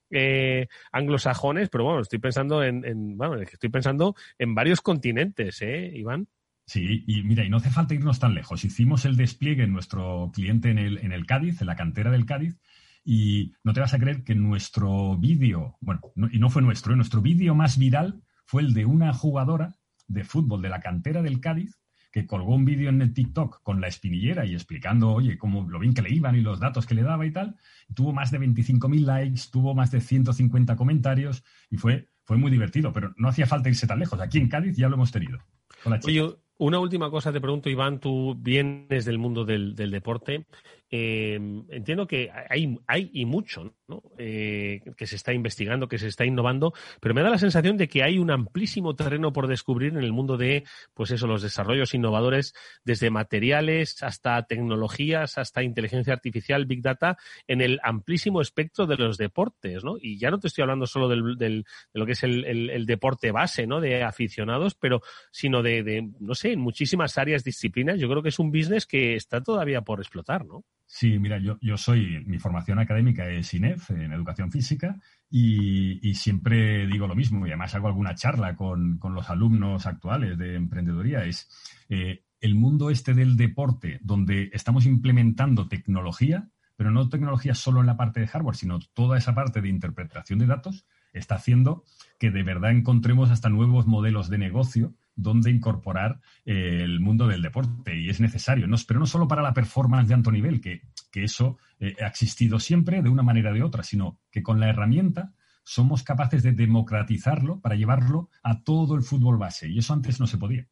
eh, anglosajones, pero bueno, estoy pensando en, en bueno, estoy pensando en varios continentes, ¿eh, Iván? Sí, y mira, y no hace falta irnos tan lejos. Hicimos el despliegue en nuestro cliente en el, en el Cádiz, en la cantera del Cádiz, y no te vas a creer que nuestro vídeo, bueno, y no fue nuestro, ¿eh? nuestro vídeo más viral fue el de una jugadora de fútbol de la cantera del Cádiz que colgó un vídeo en el TikTok con la espinillera y explicando, oye, cómo lo bien que le iban y los datos que le daba y tal. Tuvo más de 25.000 likes, tuvo más de 150 comentarios y fue, fue muy divertido, pero no hacía falta irse tan lejos. Aquí en Cádiz ya lo hemos tenido. Oye, una última cosa te pregunto, Iván, tú vienes del mundo del, del deporte. Eh, entiendo que hay, hay y mucho. Eh, que se está investigando, que se está innovando, pero me da la sensación de que hay un amplísimo terreno por descubrir en el mundo de, pues eso, los desarrollos innovadores, desde materiales hasta tecnologías, hasta inteligencia artificial, big data, en el amplísimo espectro de los deportes, ¿no? Y ya no te estoy hablando solo del, del de lo que es el, el, deporte base, ¿no? De aficionados, pero sino de, de, no sé, en muchísimas áreas, disciplinas. Yo creo que es un business que está todavía por explotar, ¿no? Sí, mira, yo, yo soy, mi formación académica es INEF, en educación física, y, siempre digo lo mismo, y además hago alguna charla con, los alumnos actuales de emprendeduría, es eh, el mundo este del deporte, donde estamos implementando tecnología, pero no tecnología solo en la parte de hardware, sino toda esa parte de interpretación de datos, está haciendo que de verdad encontremos hasta nuevos modelos de negocio donde incorporar eh, el mundo del deporte y es necesario, pero no solo para la performance de alto nivel, que, eso eh, ha existido siempre de una manera o de otra, sino que con la herramienta somos capaces de democratizarlo para llevarlo a todo el fútbol base y eso antes no se podía.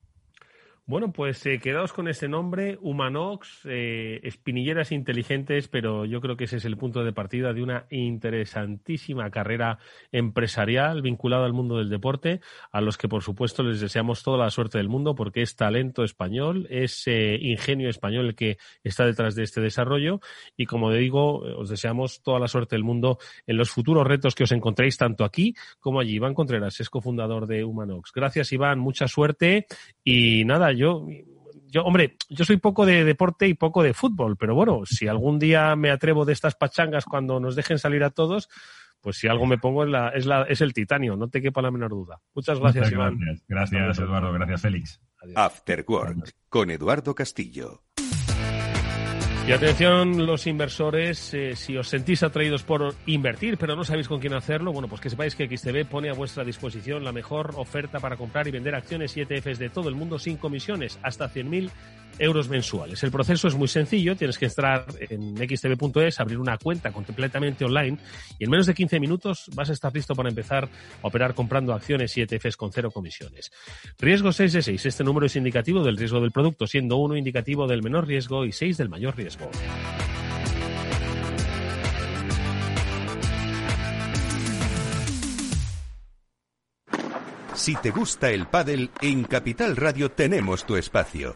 Bueno, pues eh, quedaos con ese nombre, Humanox, eh, espinilleras inteligentes, pero yo creo que ese es el punto de partida de una interesantísima carrera empresarial vinculada al mundo del deporte, a los que por supuesto les deseamos toda la suerte del mundo porque es talento español, es eh, ingenio español el que está detrás de este desarrollo y como digo, os deseamos toda la suerte del mundo en los futuros retos que os encontréis tanto aquí como allí. Iván Contreras es cofundador de Humanox. Gracias Iván, mucha suerte y nada, yo, yo, hombre, yo soy poco de deporte y poco de fútbol, pero bueno, si algún día me atrevo de estas pachangas cuando nos dejen salir a todos, pues si algo me pongo es, la, es, la, es el titanio, no te quepa la menor duda. Muchas gracias, Iván. Gracias, Eduardo. Gracias, Félix. After Work, con Eduardo Castillo. Y atención los inversores, eh, si os sentís atraídos por invertir pero no sabéis con quién hacerlo, bueno, pues que sepáis que XTB pone a vuestra disposición la mejor oferta para comprar y vender acciones y ETFs de todo el mundo sin comisiones, hasta 100.000 euros mensuales. El proceso es muy sencillo, tienes que entrar en xtb.es, abrir una cuenta completamente online y en menos de 15 minutos vas a estar listo para empezar a operar comprando acciones y ETFs con cero comisiones. Riesgo 6 de 6. Este número es indicativo del riesgo del producto, siendo uno indicativo del menor riesgo y 6 del mayor riesgo. Si te gusta el pádel, en Capital Radio tenemos tu espacio.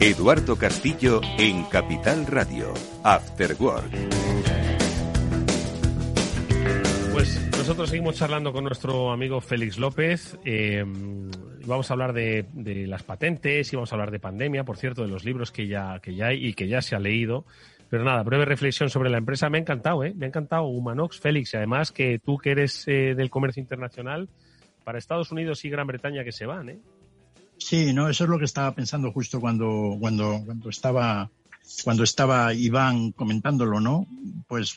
Eduardo Castillo en Capital Radio, After Work. Pues nosotros seguimos charlando con nuestro amigo Félix López. Eh, vamos a hablar de, las patentes y vamos a hablar de pandemia, por cierto, de los libros que ya, que ya hay y que ya se ha leído. Pero nada, breve reflexión sobre la empresa. Me ha encantado, ¿eh? Me ha encantado Humanox, Félix. Y además que tú que eres eh, del comercio internacional, para Estados Unidos y Gran Bretaña que se van, ¿eh? Sí, no, eso es lo que estaba pensando justo cuando, cuando, cuando estaba cuando estaba Iván comentándolo, ¿no? Pues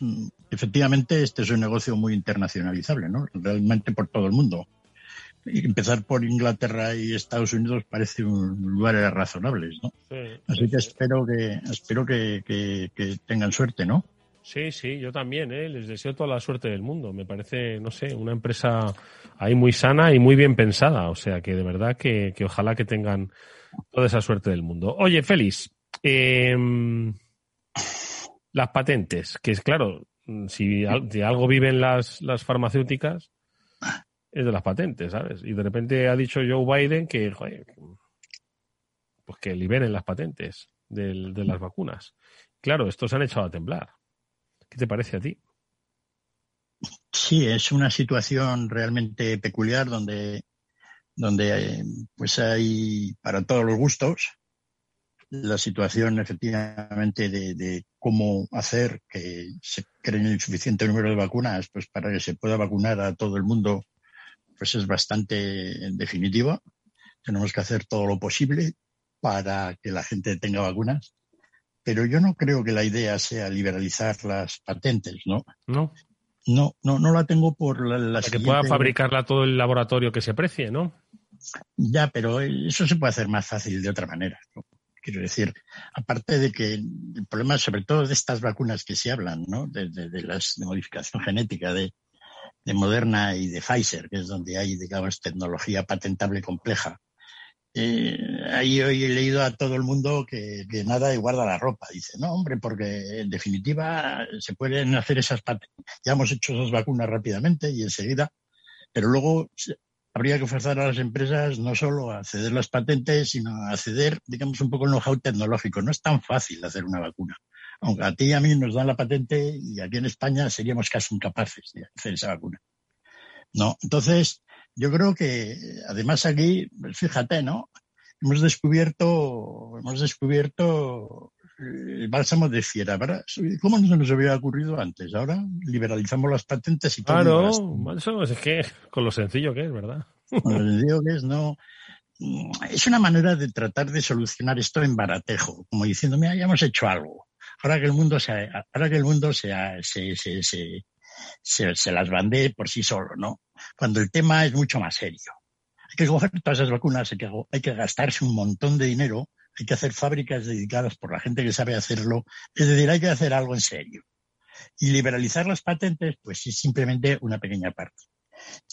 efectivamente este es un negocio muy internacionalizable, ¿no? Realmente por todo el mundo. Y empezar por Inglaterra y Estados Unidos parece un lugar razonable, ¿no? Así que espero que espero que, que, tengan suerte, ¿no? Sí, sí, yo también, ¿eh? les deseo toda la suerte del mundo. Me parece, no sé, una empresa ahí muy sana y muy bien pensada. O sea que de verdad que, ojalá que tengan toda esa suerte del mundo. Oye, Félix, em, las patentes, que es claro, si de algo viven las, las farmacéuticas, es de las patentes, ¿sabes? Y de repente ha dicho Joe Biden que, pues que liberen las patentes de las vacunas. Claro, estos han echado a temblar. ¿Qué te parece a ti? Sí, es una situación realmente peculiar donde, donde eh, pues hay para todos los gustos la situación efectivamente de, cómo hacer que se creen el suficiente número de vacunas pues para que se pueda vacunar a todo el mundo pues es bastante definitiva. Tenemos que hacer todo lo posible para que la gente tenga vacunas pero yo no creo que la idea sea liberalizar las patentes, ¿no? No. No, no, no la tengo por la, la que pueda fabricarla todo el laboratorio que se precie, ¿no? Ya, pero eso se puede hacer más fácil de otra manera. Quiero decir, aparte de que el problema, sobre todo de estas vacunas que se hablan, ¿no? De, de, las de modificación genética de, de Moderna y de Pfizer, que es donde hay, digamos, tecnología patentable compleja, eh, ahí hoy he leído a todo el mundo que, nada y guarda la ropa. Dice, no, hombre, porque en definitiva se pueden hacer esas Ya hemos hecho esas vacunas rápidamente y enseguida, pero luego habría que forzar a las empresas no solo a ceder las patentes, sino a ceder, digamos, un poco el know-how tecnológico. No es tan fácil hacer una vacuna. Aunque a ti y a mí nos dan la patente y aquí en España seríamos casi incapaces de hacer esa vacuna. No, entonces, yo creo que además aquí, fíjate, ¿no? Hemos descubierto, hemos descubierto el bálsamo de fiera. ¿Cómo no se nos había ocurrido antes? Ahora liberalizamos las patentes y todo. Claro, eso es que con lo sencillo que es, ¿verdad? Con lo sencillo que es, no. Es una manera de tratar de solucionar esto en baratejo, como diciendo, mira, ya hemos hecho algo. Ahora que el mundo se, ahora que el mundo se, se, se, se, se las bande por sí solo, ¿no? cuando el tema es mucho más serio. Hay que coger todas esas vacunas, hay que, hay que gastarse un montón de dinero, hay que hacer fábricas dedicadas por la gente que sabe hacerlo, es decir, hay que hacer algo en serio. Y liberalizar las patentes, pues es simplemente una pequeña parte.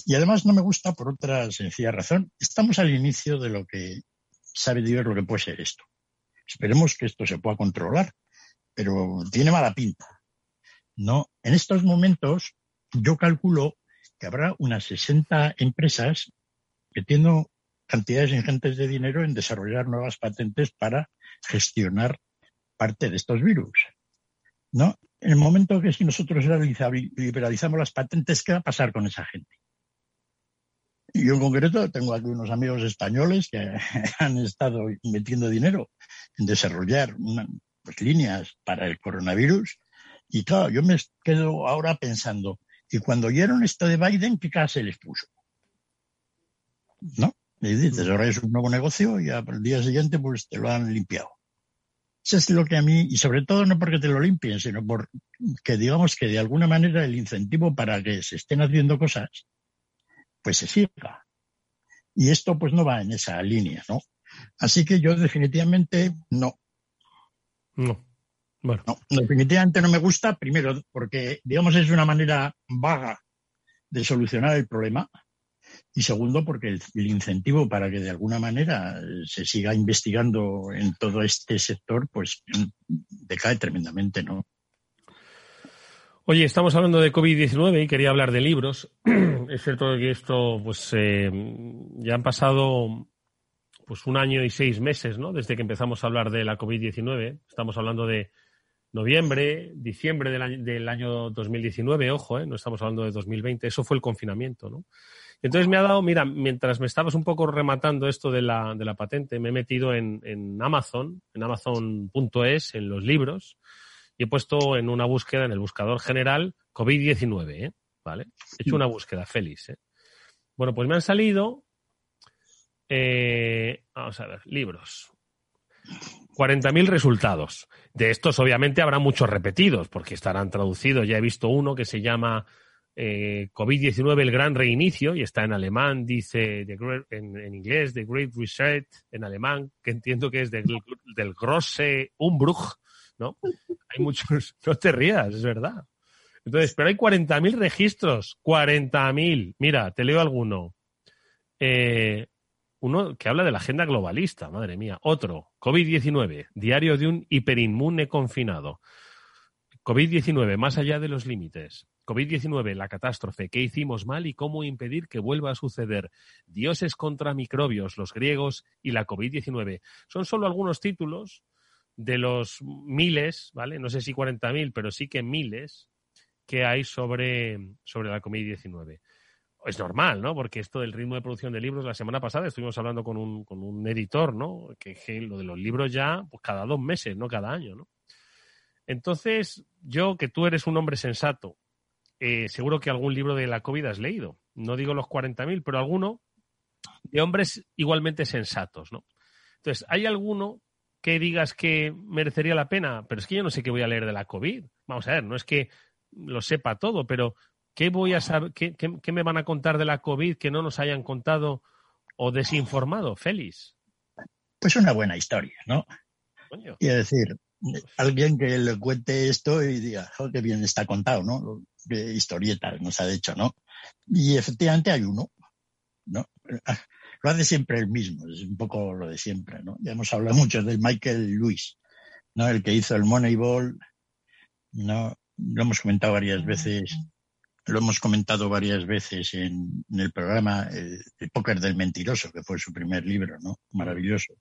Y además no me gusta por otra sencilla razón. Estamos al inicio de lo que sabe Dios lo que puede ser esto. Esperemos que esto se pueda controlar, pero tiene mala pinta. No, en estos momentos yo calculo que habrá unas 60 empresas metiendo cantidades ingentes de dinero en desarrollar nuevas patentes para gestionar parte de estos virus. ¿No? En el momento que si nosotros liberalizamos las patentes, ¿qué va a pasar con esa gente? Yo en concreto tengo aquí unos amigos españoles que han estado metiendo dinero en desarrollar pues, líneas para el coronavirus y claro, yo me quedo ahora pensando, y cuando oyeron esto de Biden, ¿qué cara se les puso? ¿No? Y dices, ahora es un nuevo negocio y al día siguiente pues te lo han limpiado. Eso es lo que a mí, y sobre todo no porque te lo limpien, sino porque digamos que de alguna manera el incentivo para que se estén haciendo cosas, pues se siga. Y esto pues no va en esa línea, ¿no? Así que yo definitivamente no. No. Bueno. No, definitivamente no me gusta, primero, porque, digamos, es una manera vaga de solucionar el problema. Y segundo, porque el, incentivo para que de alguna manera se siga investigando en todo este sector, pues decae tremendamente, ¿no? Oye, estamos hablando de COVID-19 y quería hablar de libros. es cierto que esto, pues, eh, ya han pasado pues un año y seis meses, ¿no? Desde que empezamos a hablar de la COVID-19. Estamos hablando de noviembre, diciembre del año, del año 2019, ojo, ¿eh? no estamos hablando de 2020, eso fue el confinamiento, ¿no? Entonces me ha dado, mira, mientras me estabas un poco rematando esto de la, de la patente, me he metido en, en Amazon, en amazon.es, en los libros, y he puesto en una búsqueda, en el buscador general, COVID-19, ¿eh? ¿Vale? He hecho una búsqueda, feliz, ¿eh? Bueno, pues me han salido, eh, vamos a ver, libros. 40.000 resultados. De estos, obviamente, habrá muchos repetidos, porque estarán traducidos. Ya he visto uno que se llama eh, COVID-19, el gran reinicio, y está en alemán, dice en, inglés, The Great Reset, en alemán, que entiendo que es del, del Grosse Umbruch, ¿no? Hay muchos, no te rías, es verdad. Entonces, pero hay 40.000 registros, 40.000. Mira, te leo alguno. Eh, uno que habla de la agenda globalista, madre mía. Otro, COVID-19, diario de un hiperinmune confinado. COVID-19, más allá de los límites. COVID-19, la catástrofe, qué hicimos mal y cómo impedir que vuelva a suceder. Dioses contra microbios, los griegos y la COVID-19. Son solo algunos títulos de los miles, ¿vale? No sé si 40.000, pero sí que miles que hay sobre, sobre la COVID-19 es normal, ¿no? Porque esto del ritmo de producción de libros, la semana pasada estuvimos hablando con un, con un editor, ¿no? Que, lo de los libros ya, pues cada dos meses, no cada año, ¿no? Entonces, yo, que tú eres un hombre sensato, eh, seguro que algún libro de la COVID has leído. No digo los 40.000, pero alguno de hombres igualmente sensatos, ¿no? Entonces, ¿hay alguno que digas que merecería la pena? Pero es que yo no sé qué voy a leer de la COVID. Vamos a ver, no es que lo sepa todo, pero ¿Qué voy a saber, qué, me van a contar de la COVID que no nos hayan contado o desinformado, Félix? Pues una buena historia, ¿no? Y decir, alguien que le cuente esto y diga, oh, qué bien está contado, ¿no? Qué historieta nos ha dicho, ¿no? Y efectivamente hay uno, ¿no? Lo hace siempre el mismo, es un poco lo de siempre, ¿no? Ya hemos hablado mucho del Michael Lewis, ¿no? El que hizo el Moneyball, ¿no? Lo hemos comentado varias veces lo hemos comentado varias veces en, el programa eh, El póker del mentiroso, que fue su primer libro, ¿no? Maravilloso.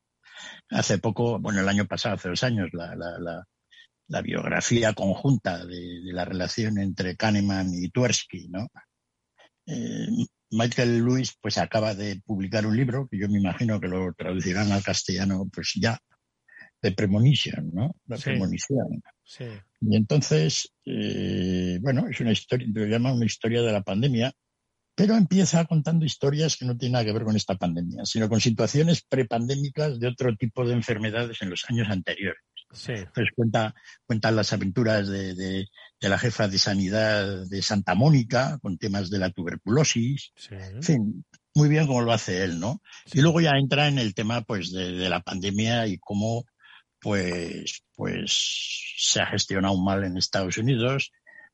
Hace poco, bueno, el año pasado, hace dos años, la, la, la, biografía conjunta de, la relación entre Kahneman y Tversky, ¿no? Eh, Michael Lewis, pues acaba de publicar un libro que yo me imagino que lo traducirán al castellano, pues ya, de premonition, ¿no? La premonición. Sí. Y entonces, eh, bueno, es una historia, lo llama una historia de la pandemia, pero empieza contando historias que no tienen nada que ver con esta pandemia, sino con situaciones prepandémicas de otro tipo de enfermedades en los años anteriores. Sí. Entonces cuenta, cuenta las aventuras de, de, la jefa de sanidad de Santa Mónica con temas de la tuberculosis. Sí. En fin, muy bien como lo hace él, ¿no? Y luego ya entra en el tema pues de, de la pandemia y cómo pues, pues se ha gestionado mal en Estados Unidos,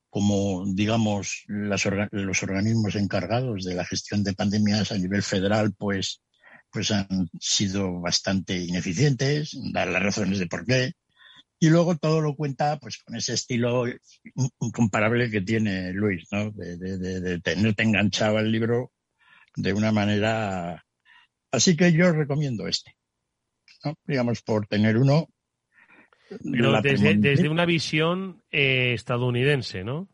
como digamos los organismos encargados de la gestión de pandemias a nivel federal, pues, pues han sido bastante ineficientes, dar las razones de por qué. Y luego todo lo cuenta pues con ese estilo incomparable que tiene Luis, ¿no? De, de, tenerte enganchado al libro de una manera. Así que yo recomiendo este. ¿no? Digamos, por tener uno pero desde, una visión eh, estadounidense, ¿no?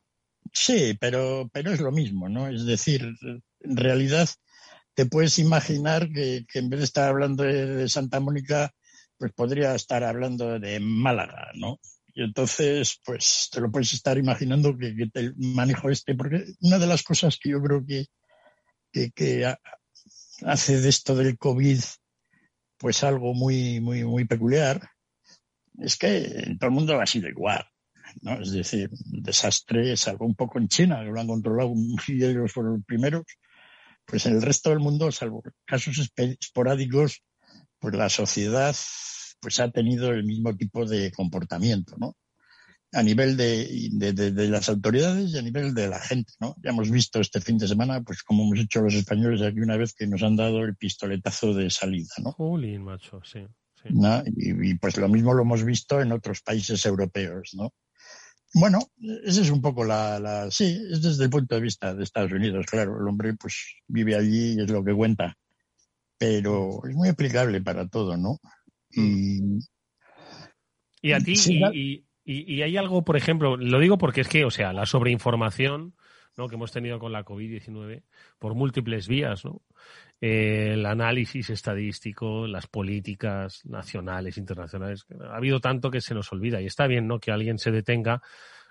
Sí, pero, pero es lo mismo, ¿no? Es decir, en realidad te puedes imaginar que, en vez de estar hablando de, Santa Mónica, pues podría estar hablando de Málaga, ¿no? Y entonces, pues te lo puedes estar imaginando que, que te manejo este, porque una de las cosas que yo creo que, que, que hace de esto del COVID, pues algo muy, muy, muy peculiar, es que en todo el mundo ha sido igual. ¿no? Es decir, desastre, salvo un poco en China, que lo han controlado y ellos fueron los primeros, pues en el resto del mundo, salvo casos esporádicos, pues la sociedad pues ha tenido el mismo tipo de comportamiento, ¿no? A nivel de, de, las autoridades y a nivel de la gente, ¿no? Ya hemos visto este fin de semana, pues como hemos hecho los españoles aquí una vez que nos han dado el pistoletazo de salida, ¿no? Macho, sí. Y, pues lo mismo lo hemos visto en otros países europeos, ¿no? Bueno, esa es un poco la, la, sí, es desde el punto de vista de Estados Unidos, claro, el hombre pues vive allí y es lo que cuenta, pero es muy aplicable para todo, ¿no? Y, mm. y a ti, y, y, hay algo, por ejemplo, lo digo porque es que, o sea, la sobreinformación ¿no? que hemos tenido con la COVID-19 por múltiples vías, ¿no? El análisis estadístico, las políticas nacionales, internacionales. Ha habido tanto que se nos olvida y está bien, ¿no? Que alguien se detenga,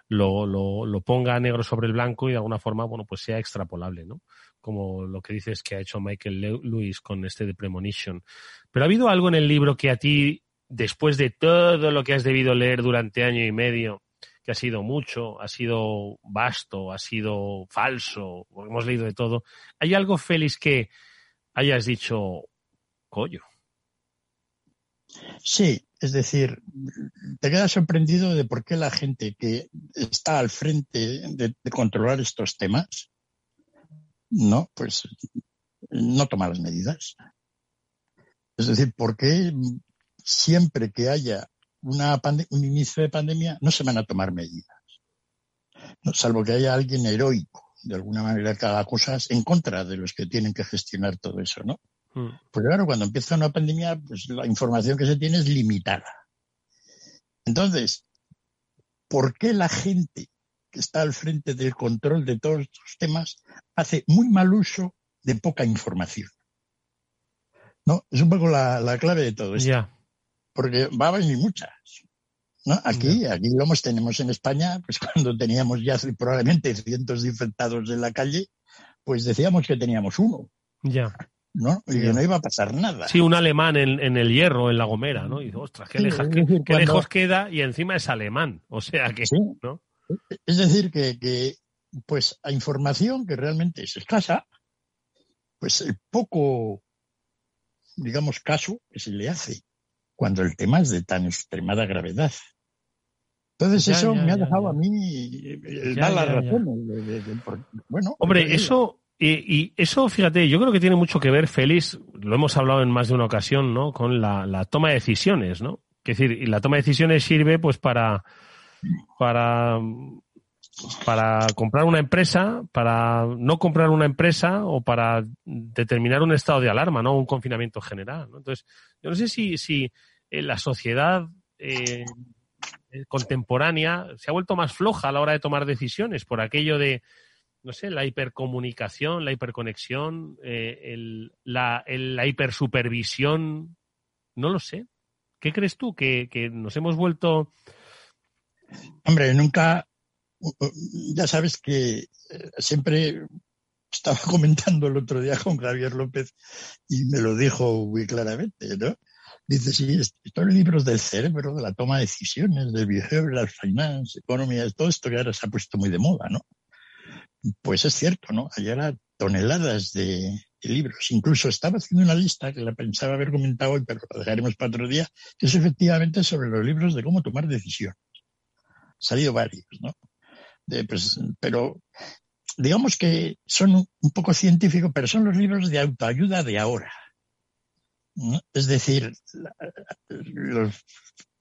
lo, lo, lo ponga negro sobre el blanco y de alguna forma, bueno, pues sea extrapolable, ¿no? Como lo que dices que ha hecho Michael Lewis con este de Premonition. Pero ha habido algo en el libro que a ti, después de todo lo que has debido leer durante año y medio, que ha sido mucho, ha sido vasto, ha sido falso, hemos leído de todo. ¿Hay algo, Félix, que hayas dicho, collo. Sí, Es decir, te quedas sorprendido de por qué la gente que está al frente de, controlar estos temas, no, pues no toma las medidas. Es decir, ¿por qué siempre que haya una un inicio de pandemia no se van a tomar medidas? salvo que haya alguien heroico, de alguna manera, que haga cosas en contra de los que tienen que gestionar todo eso, ¿no? Mm. Pues claro, cuando empieza una pandemia, pues la información que se tiene es limitada. Entonces, ¿por qué la gente que está al frente del control de todos estos temas hace muy mal uso de poca información? ¿No? Es un poco la, clave de todo esto. Porque va a venir muchas. ¿No? Aquí, aquí lo tenemos en España, pues cuando teníamos ya probablemente cientos de infectados en la calle, pues decíamos que teníamos uno. Ya. ¿no? Y que no iba a pasar nada. Sí, un alemán en, el hierro, en La Gomera, ¿no? Y dice, ostras, qué, lejos queda y encima es alemán. O sea que, ¿no? Es decir, que, que, pues a información que realmente es escasa, pues el poco, digamos, caso que se le hace cuando el tema es de tan extremada gravedad. Entonces eso me ha dejado a mí dar la razón. bueno, hombre, eso y, eso, fíjate, yo creo que tiene mucho que ver, Félix, lo hemos hablado en más de una ocasión, ¿no? Con la, toma de decisiones, ¿no? Es decir, y la toma de decisiones sirve, pues, para, para, para comprar una empresa, para no comprar una empresa o para determinar un estado de alarma, ¿no? Un confinamiento general, ¿no? Entonces, yo no sé si, si eh, la sociedad eh, contemporánea se ha vuelto más floja a la hora de tomar decisiones por aquello de no sé, la hipercomunicación, la hiperconexión, eh, la, hipersupervisión, no lo sé. ¿Qué crees tú? ¿Que, nos hemos vuelto... Hombre, nunca, ya sabes que eh, siempre estaba comentando el otro día con Javier López y me lo dijo muy claramente, ¿no? Dice, sí, estos libros del cerebro, de la toma de decisiones, del behavioral finance, economía, todo esto que ahora se ha puesto muy de moda, ¿no? Pues es cierto, ¿no? Allá toneladas de, libros. Incluso estaba haciendo una lista que la pensaba haber comentado hoy, pero la dejaremos para otro día, que es efectivamente sobre los libros de cómo tomar decisiones. Han salido varios, ¿no? Pues, pero digamos que son un poco científicos, pero son los libros de autoayuda de ahora. Es decir, los,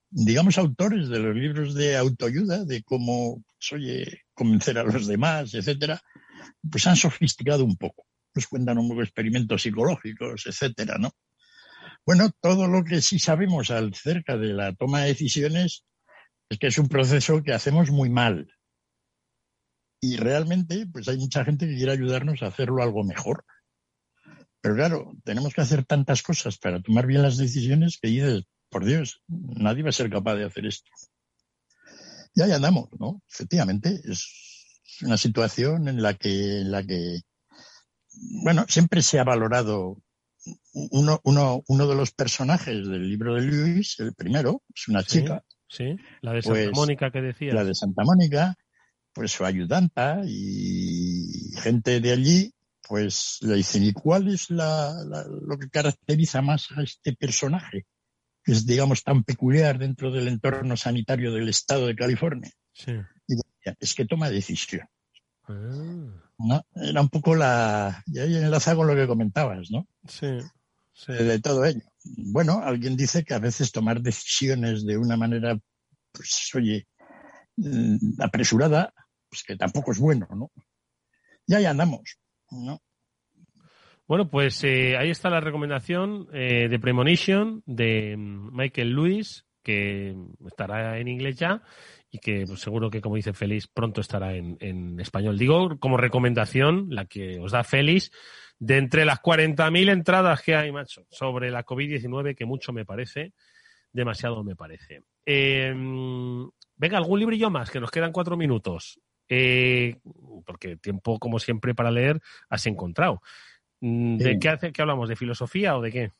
digamos, autores de los libros de autoayuda, de cómo, pues, oye, convencer a los demás, etcétera, pues han sofisticado un poco. Nos cuentan un poco experimentos psicológicos, etcétera, ¿no? Bueno, todo lo que sí sabemos acerca de la toma de decisiones es que es un proceso que hacemos muy mal. Y realmente, pues hay mucha gente que quiere ayudarnos a hacerlo algo mejor. Pero claro, tenemos que hacer tantas cosas para tomar bien las decisiones que dices, por Dios, nadie va a ser capaz de hacer esto ya ahí andamos, ¿no? Efectivamente, es una situación en la que, en la que, bueno, siempre se ha valorado uno, uno, uno de los personajes del libro de Luis, el primero, es una chica. Sí, la de Santa pues, Mónica que decía. La de Santa Mónica, pues su ayudanta y gente de allí, pues le dicen, ¿y cuál es la, lo que caracteriza más a este personaje? es, digamos, tan peculiar dentro del entorno sanitario del estado de California. Sí. es que toma decisión. Ah. Era un poco la... Y ahí enlaza con lo que comentabas, ¿no? Sí, De todo ello. Bueno, alguien dice que a veces tomar decisiones de una manera, pues, oye, mm, apresurada, pues que tampoco es bueno, ¿no? Ya ya andamos, ¿no? Bueno, pues eh, ahí está la recomendación eh, de Premonition de mm, Michael Lewis, que estará en inglés ya y que pues, seguro que, como dice Félix, pronto estará en, español. Digo, como recomendación, la que os da Félix, de entre las 40.000 entradas que hay, macho, sobre la COVID-19, que mucho me parece, demasiado me parece. Eh, venga, algún librillo más, que nos quedan cuatro minutos. Porque tiempo, como siempre, para leer has encontrado. Mm, ¿De qué, hace, qué hablamos? ¿De filosofía o de qué?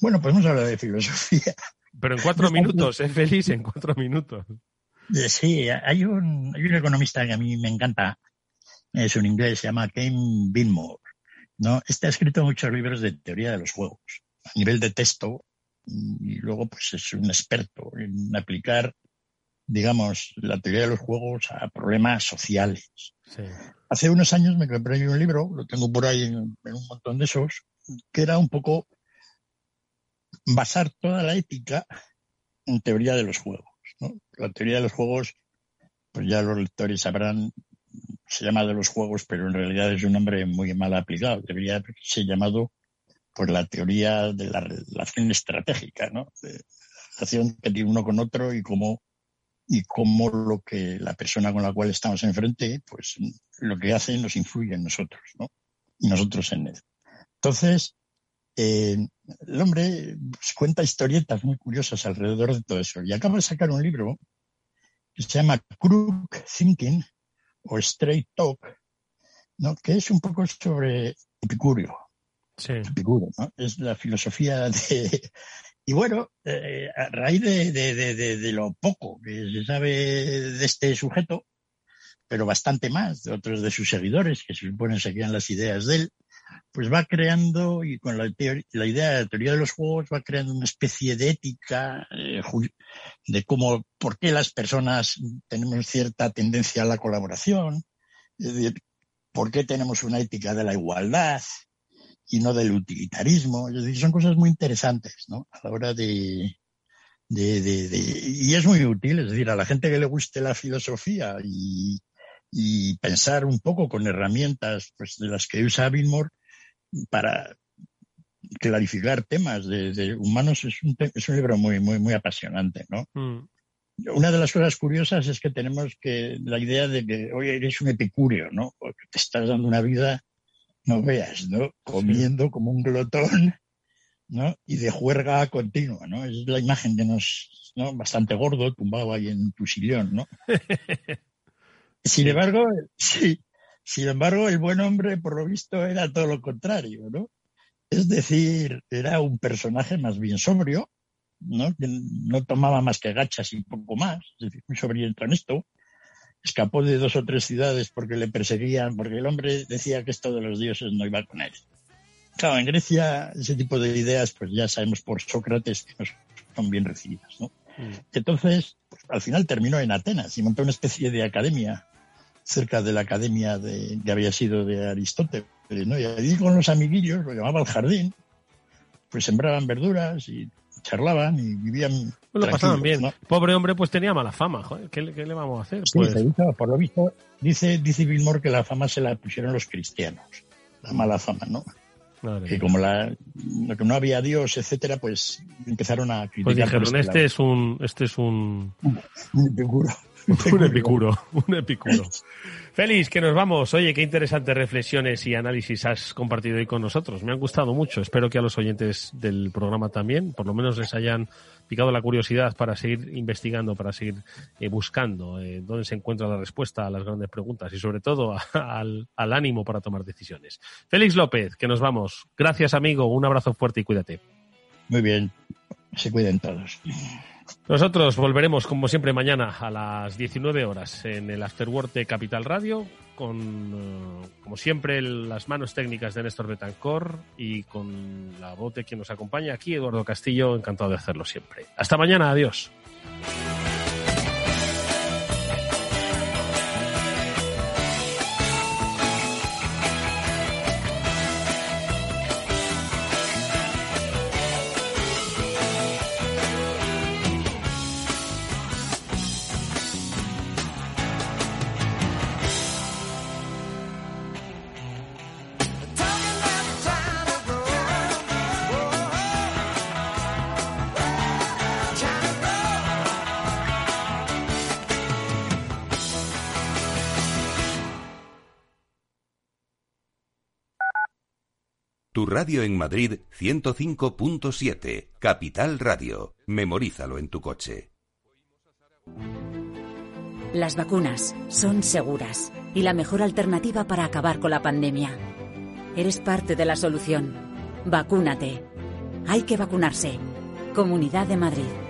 Bueno, podemos hablar de filosofía. Pero en cuatro minutos, es feliz en cuatro minutos. Eh, sí, hay un, hay un economista que a mí me encanta, es un inglés, se llama Ken Binmore. ¿no? Este ha escrito muchos libros de teoría de los juegos. A nivel de texto, y luego pues es un experto en aplicar, digamos, la teoría de los juegos a problemas sociales. Hace unos años me compré un libro, lo tengo por ahí en, un montón de esos, que era un poco basar toda la ética en teoría de los juegos. La teoría de los juegos, pues ya los lectores sabrán, se llama de los juegos, pero en realidad es un nombre muy mal aplicado. Debería ser llamado por la teoría de la relación estratégica, ¿no? De la relación que tiene uno con otro y cómo y cómo lo que la persona con la cual estamos enfrente, pues lo que hace nos influye en nosotros, ¿no? Y nosotros en él. Entonces, eh, el hombre pues, cuenta historietas muy curiosas alrededor de todo eso. Y acaba de sacar un libro que se llama Crook Thinking o Straight Talk, ¿no? que es un poco sobre Epicurio. Sí. Epicurio, ¿no? Es la filosofía de, y bueno, eh, a raíz de, lo poco que se sabe de este sujeto, pero bastante más de otros de sus seguidores que se supone seguían las ideas de él, pues va creando, y con la, la idea de la teoría de los juegos, va creando una especie de ética eh, de cómo, por qué las personas tenemos cierta tendencia a la colaboración, por qué tenemos una ética de la igualdad, y no del utilitarismo. Es decir, son cosas muy interesantes, ¿no? A la hora de, de, de, y es muy útil, es decir, a la gente que le guste la filosofía y, y pensar un poco con herramientas pues, de las que usa Billmore para clarificar temas de, humanos es un, es un libro muy, muy, muy apasionante, ¿no? Mm. Una de las cosas curiosas es que tenemos que la idea de que, oye, eres un epicúreo, ¿no? Porque te estás dando una vida no veas, ¿no? Comiendo como un glotón, ¿no? Y de juerga continua, ¿no? Es la imagen que nos, ¿no? Bastante gordo, tumbado ahí en tu sillón, ¿no? Sin embargo, sí, sin embargo, el buen hombre, por lo visto, era todo lo contrario, ¿no? Es decir, era un personaje más bien sobrio, ¿no? Que no tomaba más que gachas y poco más, es decir, muy en esto, escapó de dos o tres ciudades porque le perseguían, porque el hombre decía que esto de los dioses no iba con él. Claro, en Grecia ese tipo de ideas, pues ya sabemos por Sócrates que no son bien recibidas, ¿no? Mm. Entonces, pues, al final terminó en Atenas y montó una especie de academia cerca de la academia de, que había sido de Aristóteles, ¿no? Y allí con los amiguillos, lo llamaba el jardín, pues sembraban verduras y charlaban y vivían. Pues lo pasaban bien. Pobre hombre, pues tenía mala fama. ¿Qué, le vamos a hacer? Sí, pues... por lo visto, dice, dice Bill Moore que la fama se la pusieron los cristianos. La mala fama, ¿no? que como la, que no había Dios, etcétera, pues empezaron a criticar. Pues dijeron, este, este, es un, este es un. Un. Un epicuro, un epicuro. Félix, que nos vamos. Oye, qué interesantes reflexiones y análisis has compartido hoy con nosotros. Me han gustado mucho. Espero que a los oyentes del programa también, por lo menos les hayan picado la curiosidad para seguir investigando, para seguir eh, buscando eh, dónde se encuentra la respuesta a las grandes preguntas y sobre todo al, al ánimo para tomar decisiones. Félix López, que nos vamos. Gracias, amigo. Un abrazo fuerte y cuídate. Muy bien. Se cuiden todos. Nosotros volveremos, como siempre, mañana a las 19 horas en el Afterworld de Capital Radio, con, eh, como siempre, las manos técnicas de Néstor Betancor y con la voz de quien nos acompaña aquí, Eduardo Castillo, encantado de hacerlo siempre. Hasta mañana, adiós. Radio en Madrid 105.7, Capital Radio. Memorízalo en tu coche. Las vacunas son seguras y la mejor alternativa para acabar con la pandemia. Eres parte de la solución. Vacúnate. Hay que vacunarse. Comunidad de Madrid.